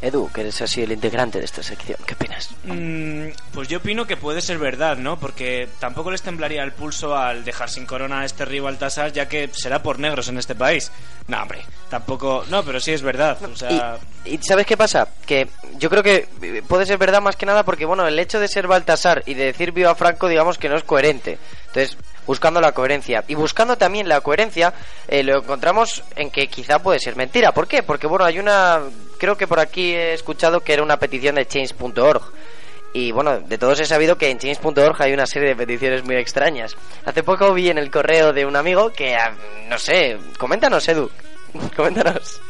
Edu, que eres así el integrante de esta sección, ¿qué opinas? Mm, pues yo opino que puede ser verdad, ¿no? Porque tampoco les temblaría el pulso al dejar sin corona a este rey Baltasar, ya que será por negros en este país. No, hombre, tampoco. No, pero sí es verdad. O sea, Y, y ¿sabes qué pasa? Que yo creo que puede ser verdad más que nada porque, bueno, el hecho de ser Baltasar y de decir viva Franco, digamos que no es coherente. Entonces, buscando la coherencia. Y buscando también la coherencia, eh, lo encontramos en que quizá puede ser mentira. ¿Por qué? Porque, bueno, hay una... Creo que por aquí he escuchado que era una petición de change.org. Y bueno, de todos he sabido que en change.org hay una serie de peticiones muy extrañas. Hace poco vi en el correo de un amigo que, ah, no sé, coméntanos, Edu. Coméntanos.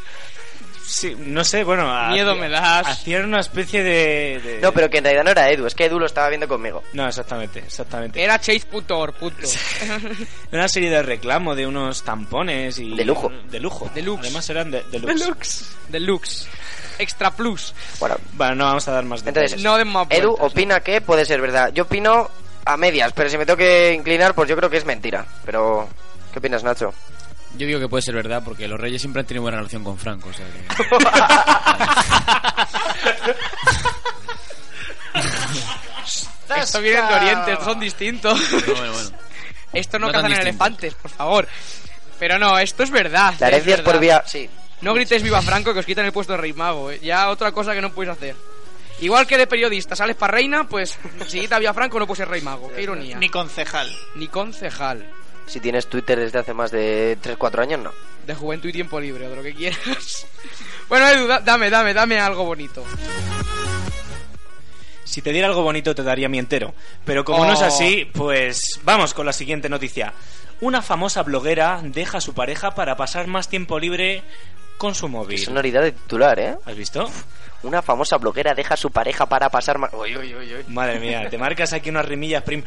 Sí, no sé, bueno. Miedo me das. Hacían una especie de, de- No, pero que en realidad no era Edu, es que Edu lo estaba viendo conmigo. No, exactamente, exactamente. Era chase.org, punto. Una serie de reclamo de unos tampones y... De lujo. De lujo. Deluxe. Además eran de, deluxe. Deluxe. Deluxe. Extra plus. Bueno, Bueno, no vamos a dar más detalles. entonces, No den más Edu vueltas, opina que puede ser verdad. Yo opino a medias, pero si me tengo que inclinar, pues yo creo que es mentira. Pero, ¿qué opinas, Nacho? Yo digo que puede ser verdad porque los reyes siempre han tenido buena relación con Franco. O sea que- Esto viene de Oriente, estos son distintos. bueno, bueno. Esto no, No cazan elefantes, por favor. Pero no, esto es verdad. La herencia es por vía... Sí. No grites viva Franco que os quitan el puesto de rey mago. eh. Ya otra cosa que no puedes hacer. Igual que de periodista sales para reina, pues si quita viva Franco no puedes ser rey mago. Qué ironía. Ni concejal. Ni concejal. Si tienes Twitter desde hace más de 3-4 años, no. De juventud y tiempo libre, o de lo que quieras. Bueno, Edu, da- dame, dame, dame algo bonito. Si te diera algo bonito te daría mi entero. Pero como no es Oh. así, pues vamos con la siguiente noticia. Una famosa bloguera deja a su pareja para pasar más tiempo libre con su Qué móvil. sonoridad de titular, ¿eh? ¿Has visto? Una famosa bloguera deja a su pareja para pasar más... Uy, uy, uy, uy. Madre mía, te marcas aquí unas rimillas prim.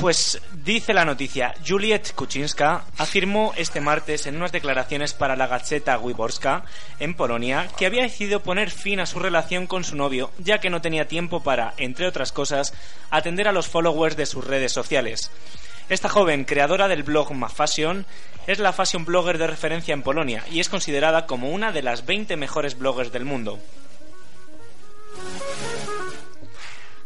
Pues dice la noticia, Juliet Kuczynska afirmó este martes en unas declaraciones para la Gazeta Wyborska en Polonia que había decidido poner fin a su relación con su novio ya que no tenía tiempo para, entre otras cosas, atender a los followers de sus redes sociales. Esta joven, creadora del blog MaFashion, es la fashion blogger de referencia en Polonia y es considerada como una de las 20 mejores bloggers del mundo.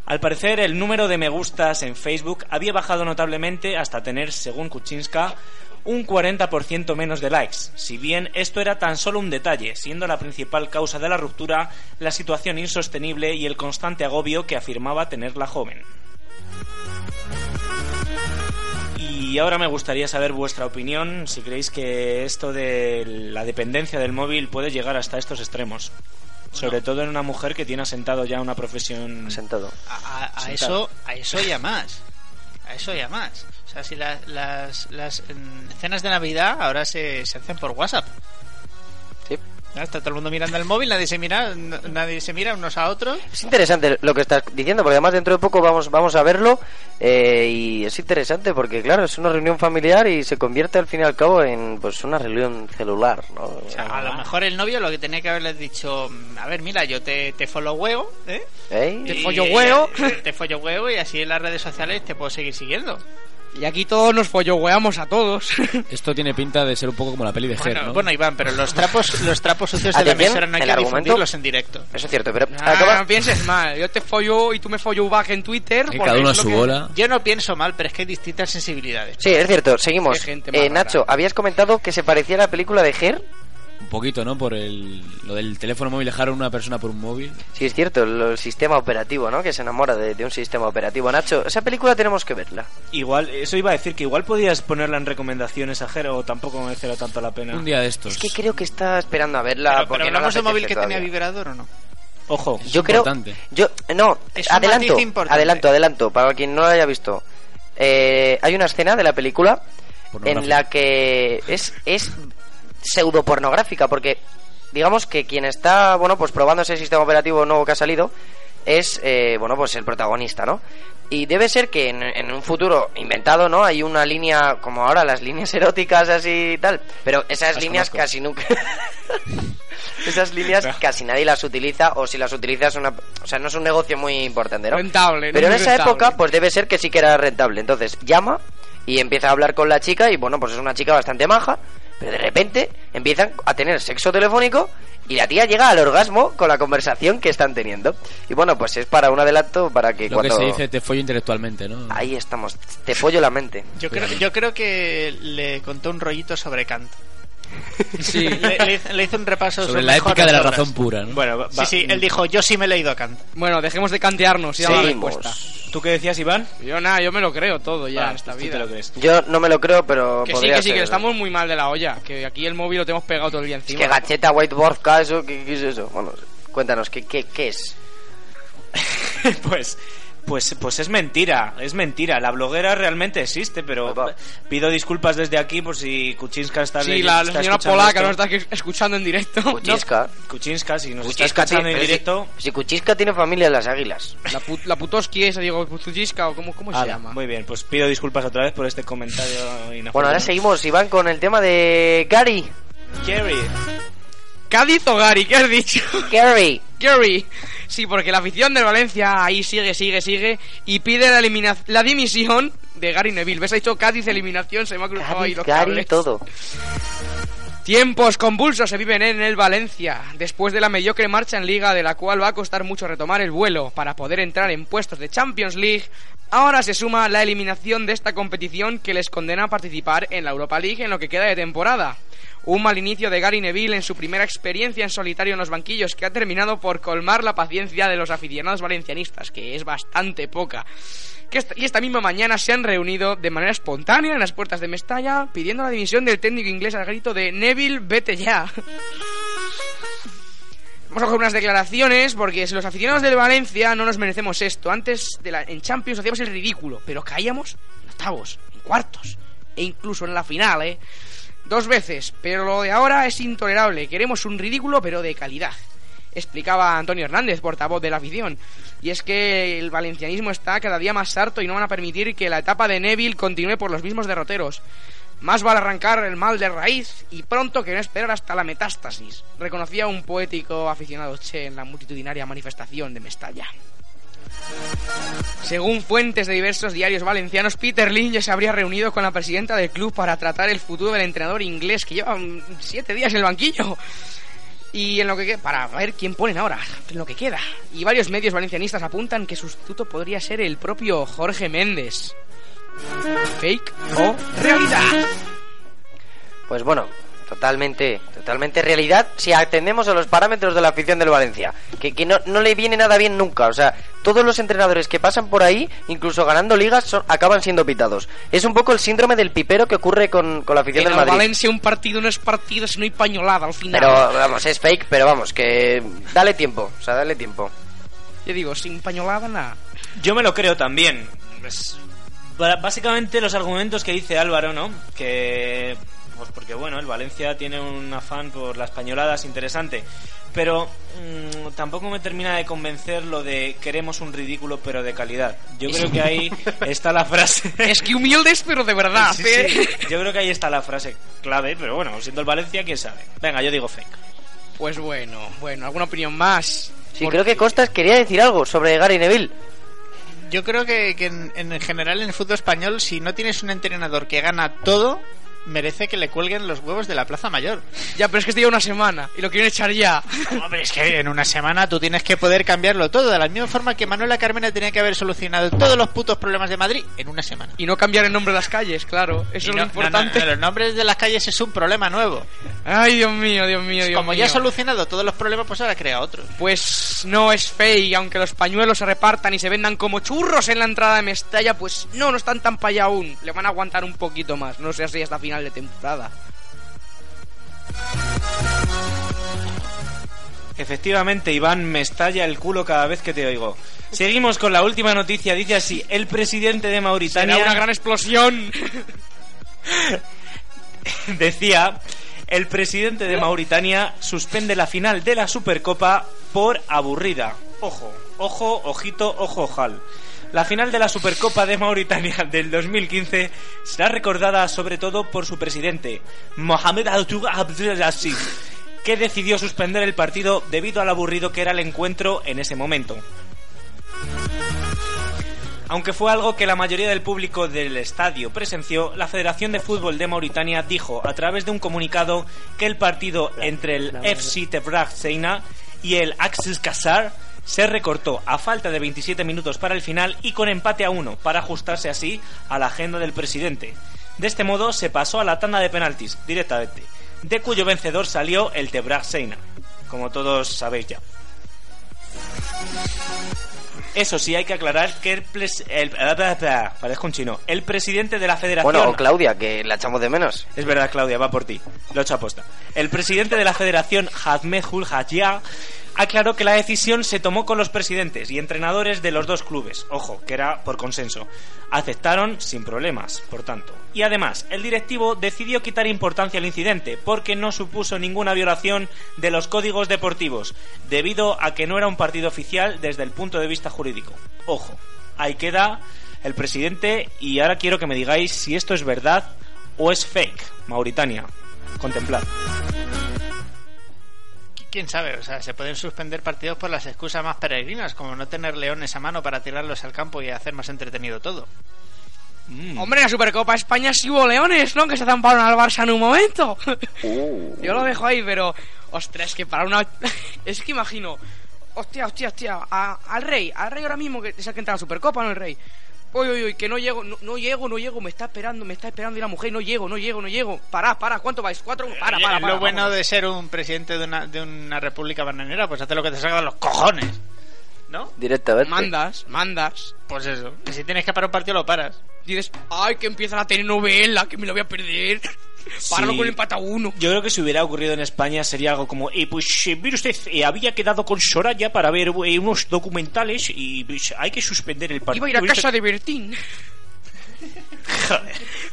Al parecer, el número de me gustas en Facebook había bajado notablemente hasta tener, según Kuczynska, un 40% menos de likes. Si bien esto era tan solo un detalle, siendo la principal causa de la ruptura la situación insostenible y el constante agobio que afirmaba tener la joven. Y ahora me gustaría saber vuestra opinión, si creéis que esto de la dependencia del móvil puede llegar hasta estos extremos. Sobre todo en una mujer que tiene asentado ya una profesión Sentado. A, a- a Sentado. eso, a eso ya más. A eso ya más. O sea, si la- las, las mm, cenas de Navidad ahora se, se hacen por WhatsApp. Sí. Ya Está todo el mundo mirando el móvil, nadie se mira, nadie se mira unos a otros. Es interesante lo que estás diciendo, porque además dentro de poco vamos, vamos a verlo eh, y es interesante porque, claro, es una reunión familiar y se convierte al fin y al cabo en pues una reunión celular, ¿no? O sea, a lo mejor el novio lo que tenía que haberles dicho, mm, a ver, mira, yo te, te followeo, ¿eh? ¿Eh? Te Y- follohueo. Te follohueo y así en las redes sociales te puedo seguir siguiendo. Y aquí todos nos follogueamos a todos. Esto tiene pinta de ser un poco como la peli de Her, Bueno, ¿no? bueno, Iván, pero los trapos, los trapos sucios de la emisora no hay que argumento- difundirlos en directo. Eso es cierto, pero Ah, acaba... no pienses mal. Yo te follo y tú me follo back en Twitter. Que porque cada uno a su que- bola. Yo no pienso mal, pero es que hay distintas sensibilidades. Sí, es cierto, seguimos. Eh. Nacho, habías comentado que se parecía a la película de Her. Poquito, ¿no? Por el, lo del teléfono móvil, dejar a una persona por un móvil. Sí, es cierto, el, el sistema operativo, ¿no? Que se enamora de, de un sistema operativo. Nacho, esa película tenemos que verla. Igual, eso iba a decir que igual podías ponerla en recomendaciones a Jero o tampoco merecerá tanto la pena. Un día de estos. Es que creo que está esperando a verla Pero, porque pero no la hablamos de móvil que tenía vibrador o no. Ojo, Yo creo. importante. Yo, no, Es adelanto, adelanto, adelanto, para quien no lo haya visto. Eh, hay una escena de la película en la que es, es pseudo pornográfica, porque digamos que quien está, bueno, pues probando ese sistema operativo nuevo que ha salido es, eh, bueno, pues el protagonista, ¿no? Y debe ser que en, en un futuro inventado, ¿no? Hay una línea, como ahora, las líneas eróticas así y tal, pero esas Las líneas conozco. casi nunca... Esas líneas casi nadie las utiliza o si las utiliza es una... O sea, no es un negocio muy importante, ¿no? Rentable, no Pero en esa rentable. época pues debe ser que sí que era rentable. Entonces llama y empieza a hablar con la chica y bueno, pues es una chica bastante maja, pero de repente empiezan a tener sexo telefónico y la tía llega al orgasmo con la conversación que están teniendo. Y bueno, pues es para un adelanto para que Lo que cuando... se dice te follo intelectualmente, ¿no? Ahí estamos, te pollo la mente. Yo creo, yo creo que le contó un rollito sobre Kant. Sí. Le, le hizo- le hizo un repaso Sobre sus la ética de la obras. razón pura, ¿no? bueno, va- Sí, sí, él dijo, yo sí me he leído a Kant. Bueno, dejemos de cantearnos y damos la respuesta. ¿tú qué decías, Iván? Yo nada, yo me lo creo todo ya en esta pues tú vida. te lo crees. Yo no me lo creo, pero Que sí, podría que sí, que estamos muy mal de la olla. Que aquí el móvil lo tenemos pegado todo el día Es encima. que gacheta, whiteboard, eso, ¿qué, qué es eso? Bueno, cuéntanos, ¿qué, qué, qué es? pues Pues, pues es mentira, es mentira. La bloguera realmente existe, pero pido disculpas desde aquí por si Kuchinska está Sí, la, la señora polaca nos está aquí escuchando en directo. Kuchiska. Kuchinska, si nos está escuchando en tiene- directo. Si Kuchiska tiene familia en las águilas. La, pu- la Putoski esa, digo, Putuchiska, o cómo, cómo se Ala, llama. Muy bien, pues pido disculpas otra vez por este comentario. Bueno, ahora seguimos, Iván, con el tema de Gary. Kerry. Cádiz o Gary, ¿qué has dicho? Gary. Gary. Sí, porque la afición del Valencia ahí sigue, sigue, sigue y pide la, elimina- la dimisión de Gary Neville. ¿Ves? Ha dicho Cádiz eliminación, se me ha cruzado ahí Gary, los Gary, cables. todo. Tiempos convulsos se viven en el Valencia, después de la mediocre marcha en liga de la cual va a costar mucho retomar el vuelo para poder entrar en puestos de Champions League. Ahora se suma la eliminación de esta competición que les condena a participar en la Europa League en lo que queda de temporada. Un mal inicio de Gary Neville en su primera experiencia en solitario en los banquillos que ha terminado por colmar la paciencia de los aficionados valencianistas, que es bastante poca. Y esta misma mañana se han reunido de manera espontánea en las puertas de Mestalla pidiendo la dimisión del técnico inglés al grito de Neville, vete ya. Vamos a coger unas declaraciones porque si los aficionados del Valencia no nos merecemos esto. Antes en Champions hacíamos el ridículo, pero caíamos en octavos, en cuartos e incluso en la final, ¿eh? Dos veces, pero lo de ahora es intolerable. Queremos un ridículo, pero de calidad. Explicaba Antonio Hernández, portavoz de la afición. Y es que el valencianismo está cada día más harto y no van a permitir que la etapa de Neville continúe por los mismos derroteros. Más vale arrancar el mal de raíz y pronto que no esperar hasta la metástasis, reconocía un poético aficionado Che en la multitudinaria manifestación de Mestalla. Según fuentes de diversos diarios valencianos, Peter Lynch se habría reunido con la presidenta del club para tratar el futuro del entrenador inglés que lleva mm, siete días en el banquillo. Y en lo que que- para ver quién ponen ahora, en lo que queda. Y varios medios valencianistas apuntan que su sustituto podría ser el propio Jorge Méndez. ¿Fake o realidad? Pues bueno, totalmente, totalmente realidad si atendemos a los parámetros de la afición del Valencia. Que, que no, no le viene nada bien nunca. O sea, todos los entrenadores que pasan por ahí, incluso ganando ligas, son- acaban siendo pitados. Es un poco el síndrome del pipero que ocurre con, con la afición En del Madrid. Valencia un partido no es partido si no hay pañolada al final. Pero vamos, es fake, pero vamos, que dale tiempo. O sea, dale tiempo. Yo digo, sin pañolada nada. Yo me lo creo también. Es- básicamente los argumentos que dice Álvaro, ¿no? Que. Pues porque, bueno, el Valencia tiene un afán por las pañoladas interesante. Pero mm, tampoco me termina de convencer lo de queremos un ridículo pero de calidad. Yo creo que ahí está la frase. Es que humildes, pero de verdad, Sí, ¿eh? sí. Yo creo que ahí está la frase clave, pero bueno, siendo el Valencia, quién sabe. Venga, yo digo fake. Pues bueno, bueno, ¿alguna opinión más? Sí, Porque- creo que Costas quería decir algo sobre Gary Neville. Yo creo que, que en, en general en el fútbol español, si no tienes un entrenador que gana todo, merece que le cuelguen los huevos de la Plaza Mayor. Ya, pero es que lleva una semana y lo quieren echar ya. Hombre, es que en una semana tú tienes que poder cambiarlo todo, de la misma forma que Manuela Carmena tenía que haber solucionado todos los putos problemas de Madrid en una semana. Y no cambiar el nombre de las calles, claro. Eso Y es no- lo importante. no, no, los nombres de las calles es un problema nuevo. Ay, Dios mío, Dios mío, Dios Como mío. ya ha solucionado todos los problemas, pues ahora crea otros. Pues no es fake, aunque los pañuelos se repartan y se vendan como churros en la entrada de Mestalla, pues no, no están tan para allá aún. Le van a aguantar un poquito más, no sé si hasta final de temporada. Efectivamente, Iván, me estalla el culo cada vez que te oigo. Seguimos con la última noticia. Dice así: el presidente de Mauritania Será una gran explosión. decía. El presidente de Mauritania suspende la final de la Supercopa por aburrida. Ojo, ojo, ojito, ojo, ojal. La final de la Supercopa de Mauritania del 2015 será recordada sobre todo por su presidente, Mohamed Abdelaziz, que decidió suspender el partido debido al aburrido que era el encuentro en ese momento. Aunque fue algo que la mayoría del público del estadio presenció, la Federación de Fútbol de Mauritania dijo a través de un comunicado que el partido entre el FC Tebrag Seina y el Axis Kassar se recortó a falta de 27 minutos para el final y con empate a uno para ajustarse así a la agenda del presidente. De este modo se pasó a la tanda de penaltis directamente, de cuyo vencedor salió el Tebrag Seina, como todos sabéis ya. Eso sí, hay que aclarar que el, pres- el parezco un chino. El presidente de la Federación Bueno, o Claudia, que la echamos de menos. Es verdad, Claudia, va por ti. Lo he hecho aposta. El presidente de la federación, Ahmed Hul Hajia, aclaró que la decisión se tomó con los presidentes y entrenadores de los dos clubes. Ojo, que era por consenso. Aceptaron sin problemas, por tanto. Y además, el directivo decidió quitar importancia al incidente porque no supuso ninguna violación de los códigos deportivos, debido a que no era un partido oficial desde el punto de vista jurídico. Ojo, ahí queda el presidente y ahora quiero que me digáis si esto es verdad o es fake. Mauritania, contemplad. ¿Quién sabe? O sea, se pueden suspender partidos por las excusas más peregrinas, como no tener leones a mano para tirarlos al campo y hacer más entretenido todo. Mm. Hombre, en la Supercopa España sí hubo leones, ¿no? Que se zamparon al Barça en un momento. Uh. Yo lo dejo ahí, pero... Ostras, es que para una... es que imagino... Hostia, hostia, hostia. a- al rey, al rey ahora mismo, que es el que entra a la Supercopa, ¿no? El rey. Uy, uy, uy, que no llego, no, no llego, no llego, me está esperando, me está esperando y la mujer, no llego, no llego, no llego. Pará, para, ¿cuánto vais? ¿Cuatro? Para, para, para. lo bueno de ser un presidente de una, de una república bananera, pues hace lo que te salga de los cojones. ¿No? Directamente. Mandas, mandas. Pues eso. Y si tienes que parar un partido, lo paras. Dices, ay, que empieza la telenovela, que me lo voy a perder. Páralo Sí. con el empate a uno. Yo creo que si hubiera ocurrido en España sería algo como, eh, pues eh, mire usted, eh, había quedado con Soraya para ver eh, unos documentales y pues, hay que suspender el partido. Iba a ir a casa de Bertín.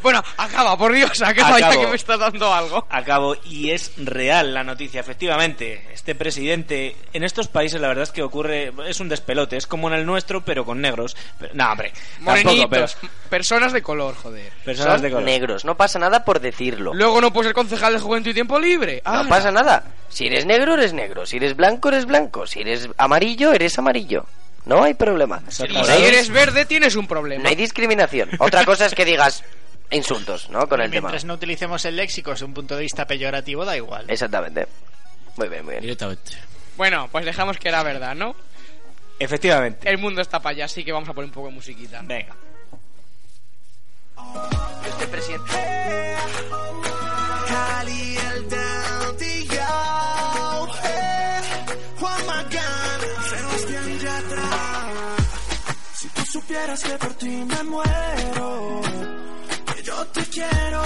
Bueno, acaba, por Dios, acaba ya Acabo. que me está dando algo. Acabo, y es real la noticia, efectivamente. Este presidente, en estos países la verdad es que ocurre, es un despelote, es como en el nuestro, pero con negros. Pero- no, hombre, tampoco, pero Morenitos, personas de color, joder. personas Son de color. negros, no pasa nada por decirlo. Luego no puedes ser concejal de juventud y tiempo libre. No ¡Hala! pasa nada. Si eres negro, eres negro. Si eres blanco, eres blanco. Si eres amarillo, eres amarillo. No hay problema. Y si hay- eres verde, tienes un problema. No hay discriminación. Otra cosa es que digas insultos, ¿no? Con el tema. Mientras no utilicemos el léxico desde un punto de vista peyorativo, da igual. Exactamente. Muy bien, muy bien. Directamente. Bueno, pues dejamos que era verdad, ¿no? Efectivamente. El mundo está para allá, así que vamos a poner un poco de musiquita. Venga. Este presidente. Si tú supieras que por ti me muero, que yo te quiero,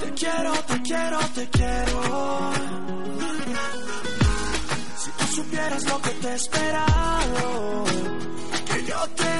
te quiero, te quiero, te quiero. Si tú supieras lo que te he esperado, que yo te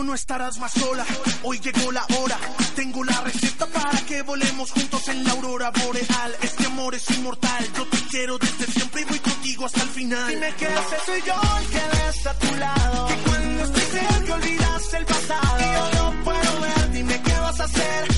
No estarás más sola, hoy llegó la hora. Tengo la receta para que volemos juntos en la aurora boreal. Este amor es inmortal, yo te quiero desde siempre y voy contigo hasta el final. Dime qué haces, soy yo el que ves a tu lado. Que cuando estoy cerca olvidas el pasado. Y yo no puedo ver, dime qué vas a hacer.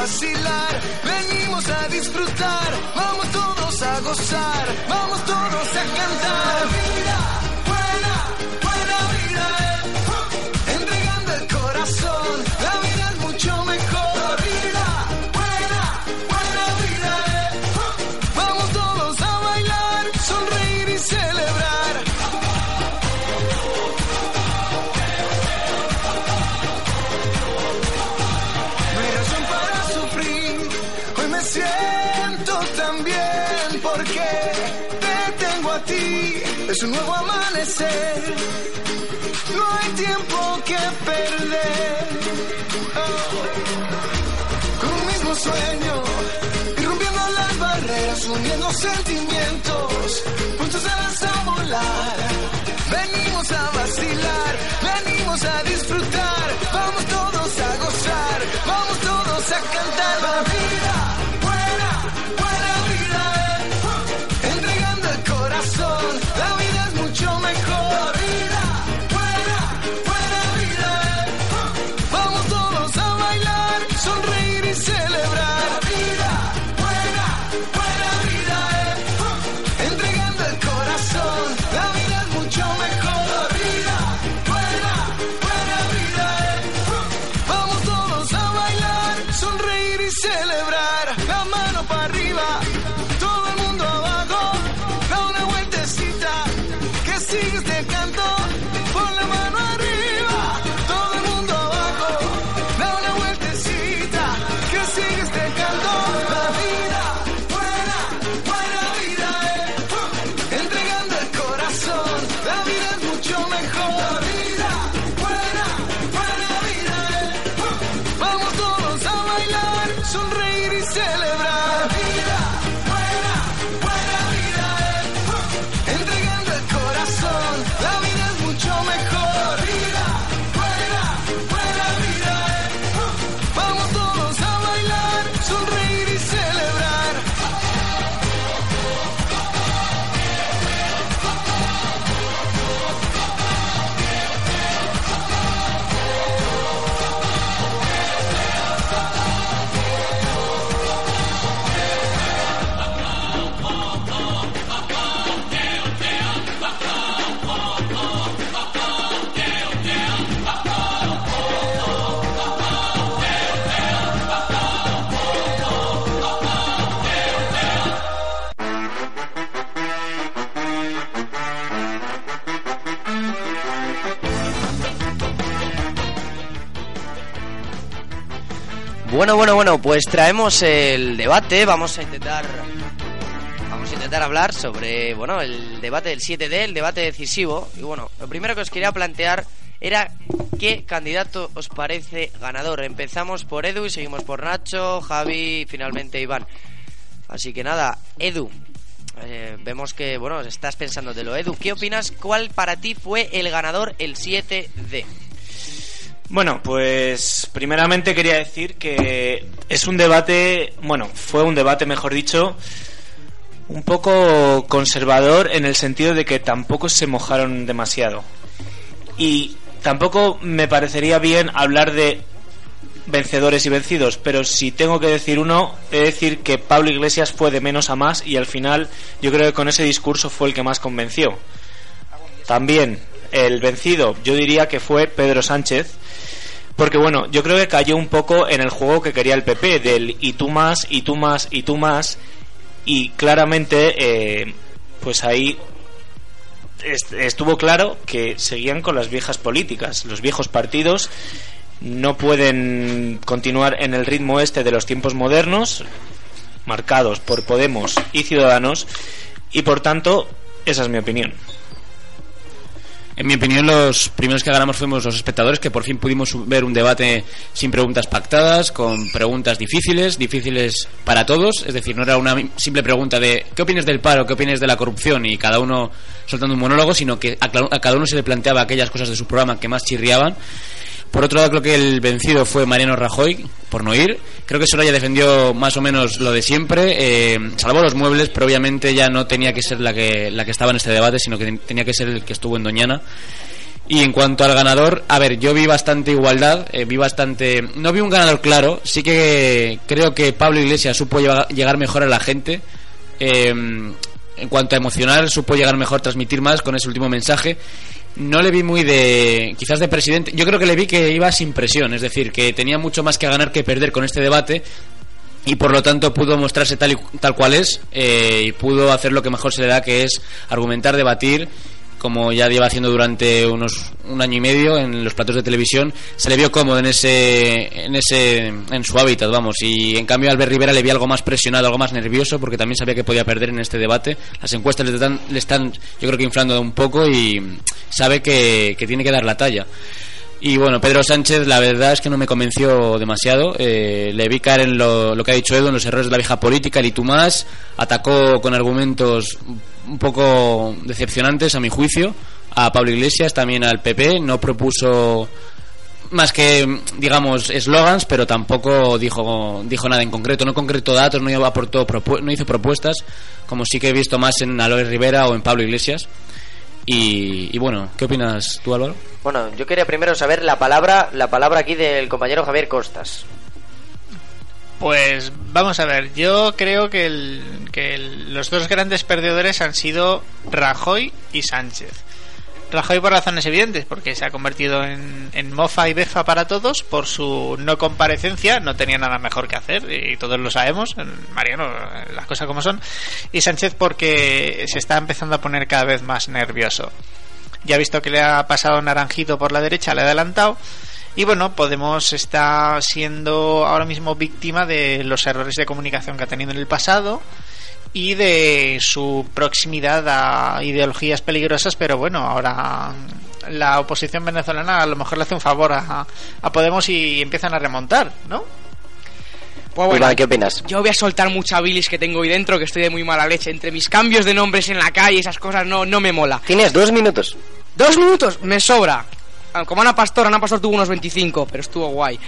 vacilar, venimos a disfrutar, vamos todos a gozar, vamos todos a cantar. porque te tengo a ti. Es un nuevo amanecer. No hay tiempo que perder. Oh. Con un mismo sueño, irrumpiendo las barreras, uniendo sentimientos. Juntos a volar. Venimos a vacilar, venimos a disfrutar. Bueno, bueno, bueno, pues traemos el debate, vamos a intentar vamos a intentar hablar sobre, bueno, el debate del 7D, el debate decisivo y bueno, lo primero que os quería plantear era qué candidato os parece ganador. Empezamos por Edu y seguimos por Nacho, Javi y finalmente Iván. Así que nada, Edu, eh, vemos que, bueno, estás pensándotelo. Edu, ¿qué opinas? ¿Cuál para ti fue el ganador el 7D? Bueno, pues primeramente quería decir que es un debate, bueno, fue un debate, mejor dicho, un poco conservador en el sentido de que tampoco se mojaron demasiado. Y tampoco me parecería bien hablar de vencedores y vencidos, pero si tengo que decir uno, he de decir que Pablo Iglesias fue de menos a más y al final yo creo que con ese discurso fue el que más convenció. También el vencido, yo diría que fue Pedro Sánchez, porque bueno, yo creo que cayó un poco en el juego que quería el PP, del y tú más, y tú más, y tú más, y claramente, eh, pues ahí est- estuvo claro que seguían con las viejas políticas, los viejos partidos no pueden continuar en el ritmo este de los tiempos modernos, marcados por Podemos y Ciudadanos, y por tanto, esa es mi opinión. En mi opinión, los primeros que ganamos fuimos los espectadores, que por fin pudimos ver un debate sin preguntas pactadas, con preguntas difíciles, difíciles para todos. Es decir, no era una simple pregunta de ¿qué opinas del paro? ¿Qué opinas de la corrupción? Y cada uno soltando un monólogo, sino que a a cada uno se le planteaba aquellas cosas de su programa que más chirriaban. Por otro lado, creo que el vencido fue Mariano Rajoy, por no ir. Creo que Soraya defendió más o menos lo de siempre. Eh, salvó los muebles, pero obviamente ya no tenía que ser la que, la que estaba en este debate, sino que tenía que ser el que estuvo en Doñana. Y en cuanto al ganador, a ver, yo vi bastante igualdad, eh, vi bastante... No vi un ganador claro, sí que creo que Pablo Iglesias supo llegar mejor a la gente. Eh, en cuanto a emocionar, supo llegar mejor, transmitir más con ese último mensaje. No le vi muy de... quizás de presidente. Yo creo que le vi que iba sin presión, es decir, que tenía mucho más que ganar que perder con este debate y por lo tanto pudo mostrarse tal, y, tal cual es eh, y pudo hacer lo que mejor se le da, que es argumentar, debatir como ya lleva haciendo durante unos un año y medio en los platos de televisión, se le vio cómodo en ese en ese en su hábitat, vamos, y en cambio Albert Rivera le vi algo más presionado, algo más nervioso porque también sabía que podía perder en este debate. Las encuestas le están, le están yo creo que inflando un poco y sabe que, que tiene que dar la talla. Y bueno, Pedro Sánchez, la verdad es que no me convenció demasiado. Eh, le vi caer en lo, que ha dicho Edu, en los errores de la vieja política, el y. Atacó con argumentos un poco decepcionantes, a mi juicio, a Pablo Iglesias, también al PP. No propuso más que, digamos, eslogans, pero tampoco dijo, dijo nada en concreto. No concretó datos, no, aportó no hizo propuestas, como sí que he visto más en Aloe Rivera o en Pablo Iglesias. Y, y bueno, ¿qué opinas tú, Álvaro? Bueno, yo quería primero saber la palabra, la palabra aquí del compañero Javier Costas. Pues vamos a ver, yo creo que, el- que el- los dos grandes perdedores han sido Rajoy y Sánchez. Rajoy por razones evidentes, porque se ha convertido en, en mofa y befa para todos por su no comparecencia, no tenía nada mejor que hacer y todos lo sabemos, Mariano, las cosas como son. Y Sánchez porque se está empezando a poner cada vez más nervioso. Ya ha visto que le ha pasado naranjito por la derecha, le ha adelantado. Y bueno, Podemos está siendo ahora mismo víctima de los errores de comunicación que ha tenido en el pasado y de su proximidad a ideologías peligrosas, pero bueno, ahora la oposición venezolana a lo mejor le hace un favor a, a Podemos y empiezan a remontar, ¿no? Pues bueno, Iván, ¿qué opinas? yo voy a soltar mucha bilis que tengo ahí dentro, que estoy de muy mala leche. Entre mis cambios de nombres en la calle y esas cosas no, no me mola. Tienes dos minutos. Dos minutos, me sobra. Como Ana Pastor, Ana Pastor tuvo unos 25, pero estuvo guay.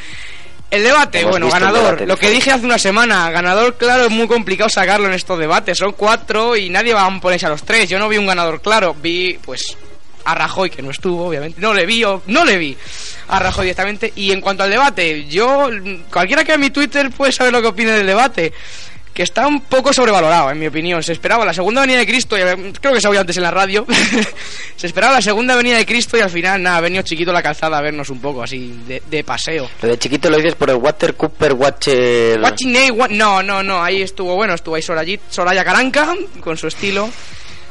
El debate, Hemos bueno, ganador. debate, lo que dije hace una semana, ganador, claro, es muy complicado sacarlo en estos debates. Son cuatro y nadie va a ponerse a los tres. Yo no vi un ganador claro, vi, pues, a Rajoy, que no estuvo, obviamente. No le vi, o- no le vi a Rajoy directamente. Y en cuanto al debate, yo, cualquiera que vea mi Twitter puede saber lo que opine del debate. Que está un poco sobrevalorado, en mi opinión. Se esperaba la segunda venida de Cristo, y eh, creo que se ha oído antes en la radio. se esperaba la segunda venida de Cristo y al final, nada, ha venido chiquito a la calzada a vernos un poco así, de, de paseo. Lo de chiquito lo dices por el Water Cooper Watcher. Watching no, no, no, ahí estuvo bueno, estuvo ahí Soraya, Soraya Caranca con su estilo.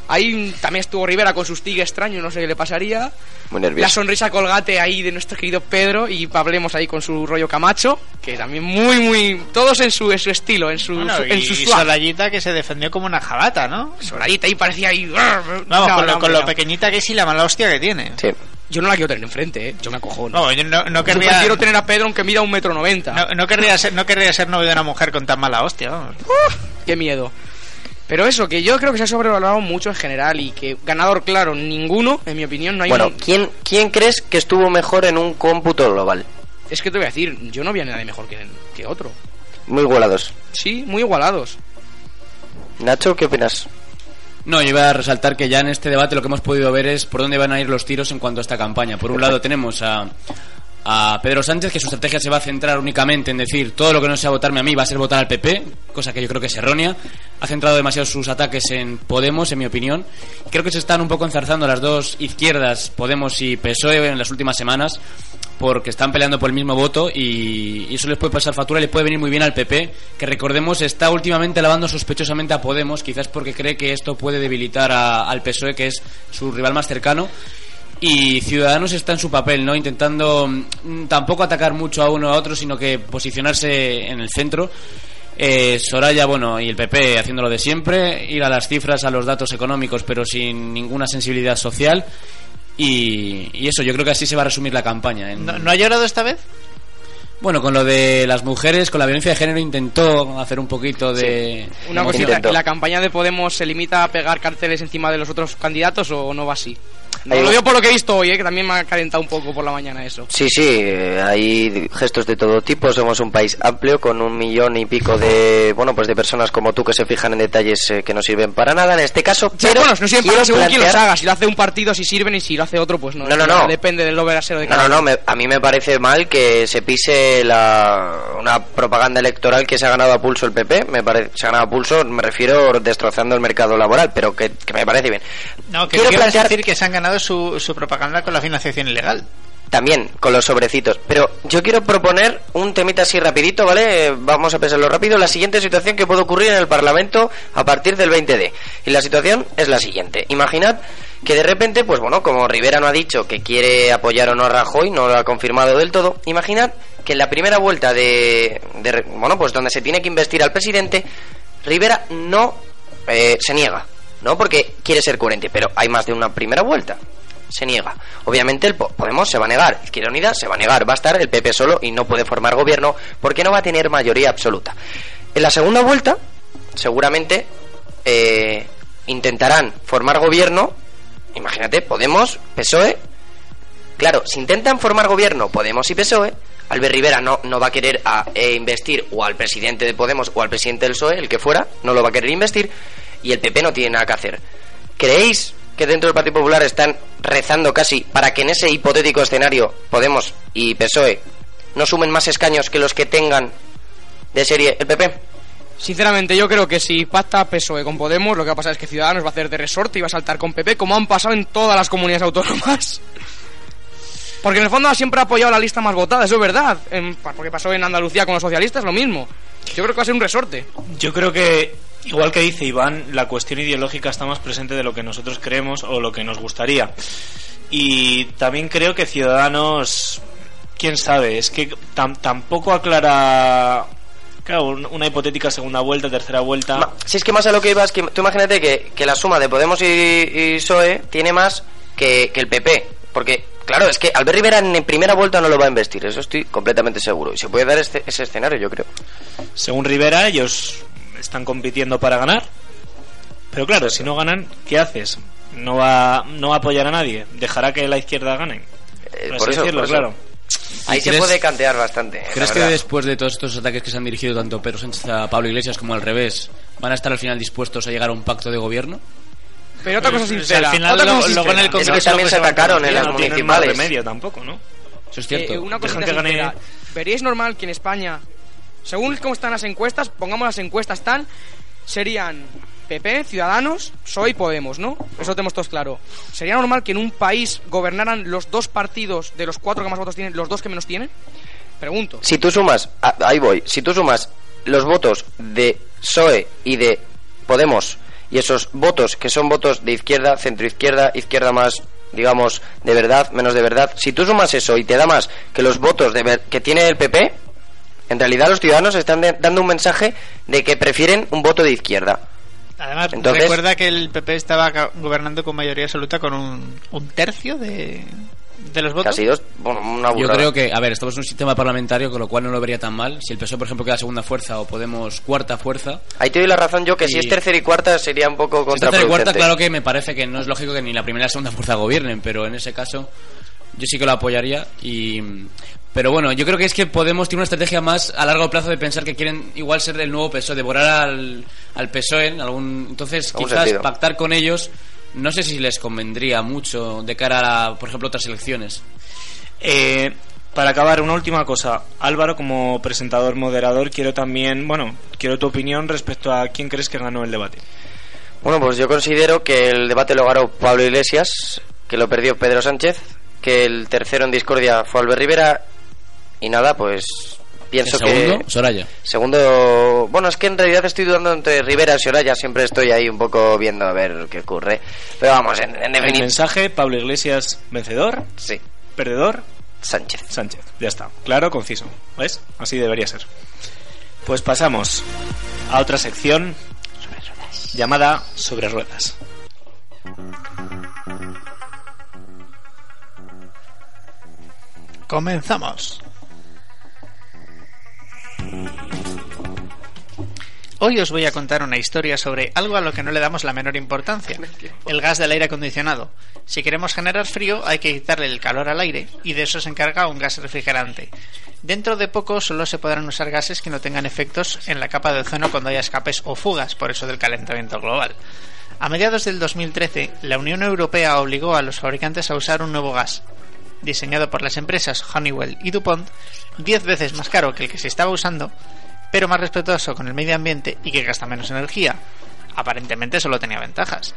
Ahí también estuvo Rivera con sus tigres extraños, no sé qué le pasaría. Muy La sonrisa colgate ahí de nuestro querido Pedro y hablemos ahí con su rollo Camacho, que también muy, muy. Todos en su, en su estilo, en su, Bueno, su- en y, su y. Sorayita que se defendió como una jabata, ¿no? Sorayita ahí parecía ahí. Vamos, No, con, lo, no, con lo pequeñita que es y la mala hostia que tiene. Sí. Yo no la quiero tener enfrente, ¿eh? Yo me acojono. No, yo no, no Yo querría... prefiero tener a Pedro aunque mida un metro noventa. No, no querría ser, no querría ser novio de una mujer con tan mala hostia, vamos. Qué miedo. Pero eso, que yo creo que se ha sobrevalorado mucho en general y que ganador, claro, ninguno, en mi opinión, no hay Bueno, un- ¿quién, ¿quién crees que estuvo mejor en un cómputo global? Es que te voy a decir, yo no vi a nadie mejor que, que otro. Muy igualados. Sí, muy igualados. Nacho, ¿qué opinas? No, yo iba a resaltar que ya en este debate lo que hemos podido ver es por dónde van a ir los tiros en cuanto a esta campaña. Por un lado tenemos a, a Pedro Sánchez, que su estrategia se va a centrar únicamente en decir todo lo que no sea votarme a mí va a ser votar al PP, cosa que yo creo que es errónea. Ha centrado demasiado sus ataques en Podemos, en mi opinión. Creo que se están un poco enzarzando las dos izquierdas, Podemos y PSOE, en las últimas semanas, porque están peleando por el mismo voto y, eso les puede pasar factura y le puede venir muy bien al PP, que recordemos está últimamente lavando sospechosamente a Podemos, quizás porque cree que esto puede debilitar al PSOE, que es su rival más cercano. Y Ciudadanos está en su papel, ¿no? Intentando mm, tampoco atacar mucho a uno a otro, sino que posicionarse en el centro. Eh, Soraya, bueno, y el PP haciéndolo de siempre, ir a las cifras, a los datos económicos, pero sin ninguna sensibilidad social. Y, y eso, yo creo que así se va a resumir la campaña. En- ¿No, no ha llorado esta vez? Bueno, con lo de las mujeres, con la violencia de género, intentó hacer un poquito de. Una cosita, Intento. ¿y la campaña de Podemos se limita a pegar carteles encima de los otros candidatos o no va así? No, lo digo por lo que he visto hoy, ¿eh? que también me ha calentado un poco por la mañana eso. Sí, sí, eh, hay gestos de todo tipo. Somos un país amplio con un millón y pico de, bueno, pues de personas como tú que se fijan en detalles eh, que no sirven para nada en este caso. Sí, Pero bueno, no siempre quiero según quién los plantear- haga. Si lo hace un partido, si sirven y si lo hace otro, pues no. No, no, no. Depende del overasero de No, cada no, no, uno. me- a mí me parece mal que se pise la, una propaganda electoral que se ha ganado a pulso el PP. Me parece, se ha ganado a pulso, me refiero destrozando el mercado laboral, pero que, que me parece bien. No, que Quiero quiero plantear- decir que se han ganado su, propaganda con la financiación ilegal. También con los sobrecitos. Pero yo quiero proponer un temita así rapidito, ¿vale? Vamos a pensarlo rápido. La siguiente situación que puede ocurrir en el Parlamento a partir del 20D. Y la situación es la siguiente. Imaginad que de repente, pues bueno, como Rivera no ha dicho que quiere apoyar o no a Rajoy, no lo ha confirmado del todo, imaginad que en la primera vuelta de, de bueno, pues donde se tiene que investir al presidente, Rivera no eh, se niega, ¿no? Porque quiere ser coherente, pero hay más de una primera vuelta. Se niega. Obviamente el Po- Podemos se va a negar, Izquierda Unida se va a negar, va a estar el PP solo y no puede formar gobierno porque no va a tener mayoría absoluta. En la segunda vuelta, seguramente eh, intentarán formar gobierno, imagínate, Podemos, PSOE, Claro, si intentan formar gobierno Podemos y PSOE, Albert Rivera no, no va a querer eh, investir o al presidente de Podemos o al presidente del PSOE, el que fuera, no lo va a querer investir, y el PP no tiene nada que hacer. ¿Creéis que dentro del Partido Popular están rezando casi para que en ese hipotético escenario Podemos y PSOE no sumen más escaños que los que tengan de serie el PP? Sinceramente, yo creo que si pacta PSOE con Podemos, lo que va a pasar es que Ciudadanos va a hacer de resorte y va a saltar con PP, como han pasado en todas las comunidades autónomas. Porque en el fondo siempre ha apoyado la lista más votada, eso es verdad. En- porque pasó en Andalucía con los socialistas, lo mismo. Yo creo que va a ser un resorte. Yo creo que, igual que dice Iván, la cuestión ideológica está más presente de lo que nosotros creemos o lo que nos gustaría. Y también creo que Ciudadanos, quién sabe, es que tam- tampoco aclara. Claro, un- una hipotética segunda vuelta, tercera vuelta. Si es que más a lo que iba es que tú imagínate que, que la suma de Podemos y, y PSOE tiene más que, que el PP. Porque, claro, es que Albert Rivera en primera vuelta no lo va a investir, eso estoy completamente seguro. Y se puede dar este- ese escenario, yo creo. Según Rivera, ellos están compitiendo para ganar. Pero claro, si no ganan, ¿qué haces? No va, no va a apoyar a nadie. Dejará que la izquierda gane. Eh, Por por así eso, decirlo, por eso. claro. Ahí ¿Y se puede cantear bastante. la ¿Crees que después de todos estos ataques que se han dirigido tanto Pedro Sánchez a Pablo Iglesias como al revés, van a estar al final dispuestos a llegar a un pacto de gobierno? Pero otra cosa Pues, sincera. al final otra lo- cosa en el sincera. Es que Congreso también lo se atacaron en las no tienen más municipales. remedio tampoco, ¿no? Eso es cierto. Eh, una cosita que sincera. ¿Veríais normal que en España, según cómo están las encuestas, pongamos las encuestas tan, serían PP, Ciudadanos, PSOE y Podemos, ¿no? Eso tenemos todos claro. ¿Sería normal que en un país gobernaran los dos partidos de los cuatro que más votos tienen, los dos que menos tienen? Pregunto. Si tú sumas, ahí voy, si tú sumas los votos de PSOE y de Podemos y esos votos que son votos de izquierda, centroizquierda, izquierda más digamos de verdad, menos de verdad, si tú sumas eso y te da más que los votos de ver- que tiene el PP, en realidad los ciudadanos están de- dando un mensaje de que prefieren un voto de izquierda. Además, Entonces- recuerda que el PP estaba gobernando con mayoría absoluta con un, un tercio de, de los votos. Casi dos, bueno, una Yo creo que, a ver, estamos en un sistema parlamentario, con lo cual no lo vería tan mal. Si el PSOE, por ejemplo, queda segunda fuerza o Podemos cuarta fuerza. Ahí te doy la razón yo que si Y- es tercera y cuarta sería un poco Si es tercera y contraproducente. cuarta, claro que me parece que no es lógico que ni la primera ni la segunda fuerza gobiernen, pero en ese caso yo sí que lo apoyaría. y Pero bueno, yo creo que es que Podemos tiene una estrategia más a largo plazo de pensar que quieren igual ser el nuevo PSOE, devorar al, al PSOE. En algún, entonces, Algún quizás sentido. pactar con ellos, no sé si les convendría mucho de cara a, por ejemplo, otras elecciones. Eh, para acabar, una última cosa. Álvaro, como presentador moderador, quiero también, bueno, quiero tu opinión respecto a quién crees que ganó el debate. Bueno, pues yo considero que el debate lo ganó Pablo Iglesias, que lo perdió Pedro Sánchez, que el tercero en discordia fue Albert Rivera y nada, pues pienso ¿El segundo? que Soraya. segundo, bueno, es que en realidad estoy dudando entre Rivera y Soraya, siempre estoy ahí un poco viendo a ver qué ocurre. Pero vamos, en, en El definitiva, mensaje, Pablo Iglesias, vencedor, sí, perdedor, Sánchez. Sánchez. Ya está. Claro, conciso. ¿Ves? Así debería ser. Pues pasamos a otra sección llamada Sobre Ruedas. Comenzamos. Hoy os voy a contar una historia sobre algo a lo que no le damos la menor importancia, el gas del aire acondicionado. Si queremos generar frío hay que quitarle el calor al aire y de eso se encarga un gas refrigerante. Dentro de poco solo se podrán usar gases que no tengan efectos en la capa de ozono cuando haya escapes o fugas, por eso del calentamiento global. A mediados del 2013, la Unión Europea obligó a los fabricantes a usar un nuevo gas, diseñado por las empresas Honeywell y DuPont, 10 veces más caro que el que se estaba usando, pero más respetuoso con el medio ambiente y que gasta menos energía. Aparentemente solo tenía ventajas.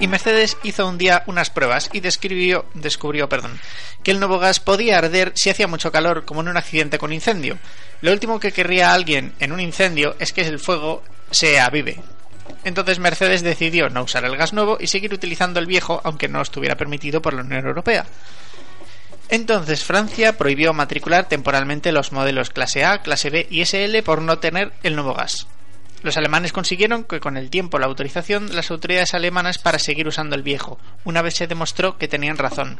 Y Mercedes hizo un día unas pruebas y describió, descubrió perdón, que el nuevo gas podía arder si hacía mucho calor, como en un accidente con incendio. Lo último que querría alguien en un incendio es que el fuego se avive. Entonces Mercedes decidió no usar el gas nuevo y seguir utilizando el viejo, aunque no estuviera permitido por la Unión Europea. Entonces Francia prohibió matricular temporalmente los modelos clase A, clase B y SL por no tener el nuevo gas. Los alemanes consiguieron que con el tiempo la autorización de las autoridades alemanas para seguir usando el viejo, una vez se demostró que tenían razón.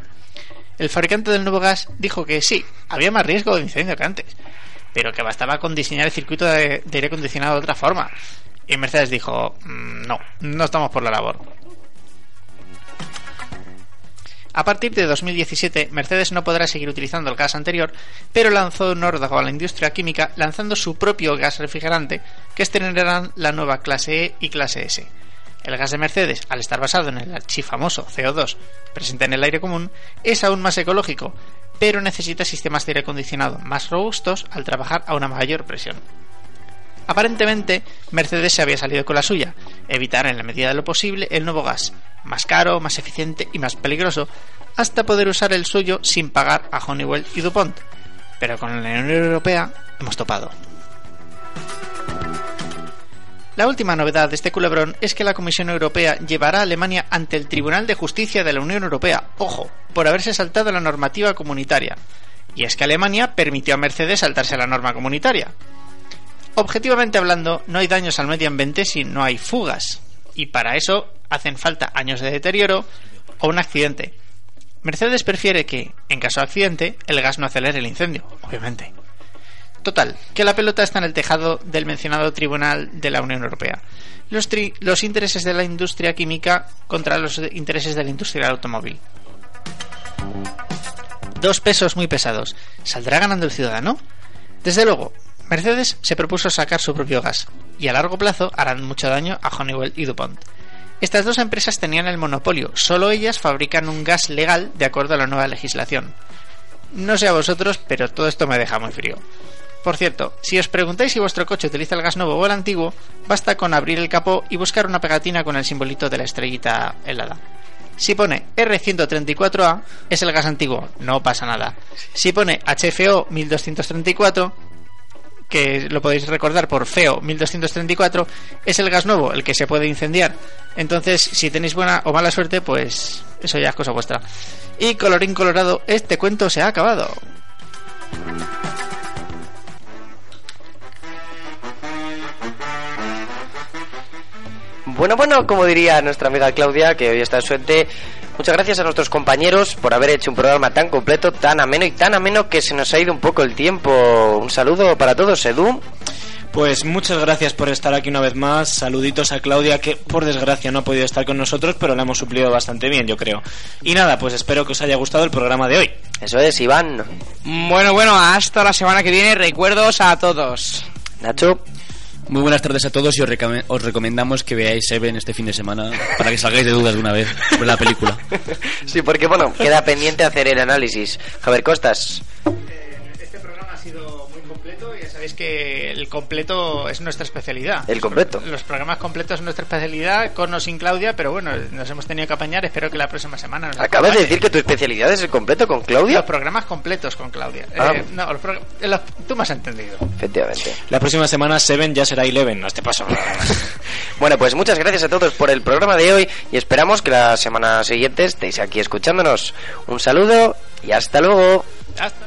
El fabricante del nuevo gas dijo que sí, había más riesgo de incendio que antes, pero que bastaba con diseñar el circuito de, aire acondicionado de otra forma. Y Mercedes dijo, "Mm, no, no estamos por la labor. A partir de 2017, Mercedes no podrá seguir utilizando el gas anterior, pero lanzó un órdago a la industria química lanzando su propio gas refrigerante, que estrenarán la nueva clase E y clase S. El gas de Mercedes, al estar basado en el archifamoso CO2 presente en el aire común, es aún más ecológico, pero necesita sistemas de aire acondicionado más robustos al trabajar a una mayor presión. Aparentemente, Mercedes se había salido con la suya, evitar en la medida de lo posible el nuevo gas, más caro, más eficiente y más peligroso, hasta poder usar el suyo sin pagar a Honeywell y DuPont. Pero con la Unión Europea hemos topado. La última novedad de este culebrón es que la Comisión Europea llevará a Alemania ante el Tribunal de Justicia de la Unión Europea, ojo, por haberse saltado la normativa comunitaria. Y es que Alemania permitió a Mercedes saltarse la norma comunitaria. Objetivamente hablando, no hay daños al medio ambiente si no hay fugas, y para eso hacen falta años de deterioro o un accidente. Mercedes prefiere que, en caso de accidente, el gas no acelere el incendio, obviamente. Total, que la pelota está en el tejado del mencionado Tribunal de la Unión Europea. Los, intereses de la industria química contra los intereses de la industria del automóvil. Dos pesos muy pesados. ¿Saldrá ganando el ciudadano? Desde luego, Mercedes se propuso sacar su propio gas, y a largo plazo harán mucho daño a Honeywell y DuPont. Estas dos empresas tenían el monopolio, solo ellas fabrican un gas legal de acuerdo a la nueva legislación. No sé a vosotros, pero todo esto me deja muy frío. Por cierto, si os preguntáis si vuestro coche utiliza el gas nuevo o el antiguo, basta con abrir el capó y buscar una pegatina con el simbolito de la estrellita helada. Si pone R134A, es el gas antiguo, no pasa nada. Si pone HFO 1234, que lo podéis recordar por FEO 1234, es el gas nuevo, el que se puede incendiar. Entonces, si tenéis buena o mala suerte, pues eso ya es cosa vuestra. Y colorín colorado, este cuento se ha acabado. Bueno, bueno, como diría nuestra amiga Claudia, que hoy está suerte, muchas gracias a nuestros compañeros por haber hecho un programa tan completo, tan ameno y tan ameno que se nos ha ido un poco el tiempo. Un saludo para todos, Edu. Pues muchas gracias por estar aquí una vez más. Saluditos a Claudia, que por desgracia no ha podido estar con nosotros, pero la hemos suplido bastante bien, yo creo. Y nada, pues espero que os haya gustado el programa de hoy. Eso es, Iván. Bueno, bueno, hasta la semana que viene. Recuerdos a todos. Nacho. Muy buenas tardes a todos y os, os recomendamos que veáis Seven este fin de semana para que salgáis de dudas de una vez sobre la película. Sí, porque bueno, queda pendiente hacer el análisis. Javier Costas. Este programa ha sido sabéis que el completo es nuestra especialidad. El completo. Los programas completos son nuestra especialidad, con o sin Claudia, pero bueno, nos hemos tenido que apañar. Espero que la próxima semana nos Acabas de decir que tu especialidad es el completo con Claudia. Los programas completos con Claudia. Ah. Eh, no, los eh, los- tú me has entendido. Efectivamente. La próxima semana Seven ya será Eleven, no este paso. Bueno, pues muchas gracias a todos por el programa de hoy y esperamos que la semana siguiente estéis aquí escuchándonos. Un saludo y hasta luego. Hasta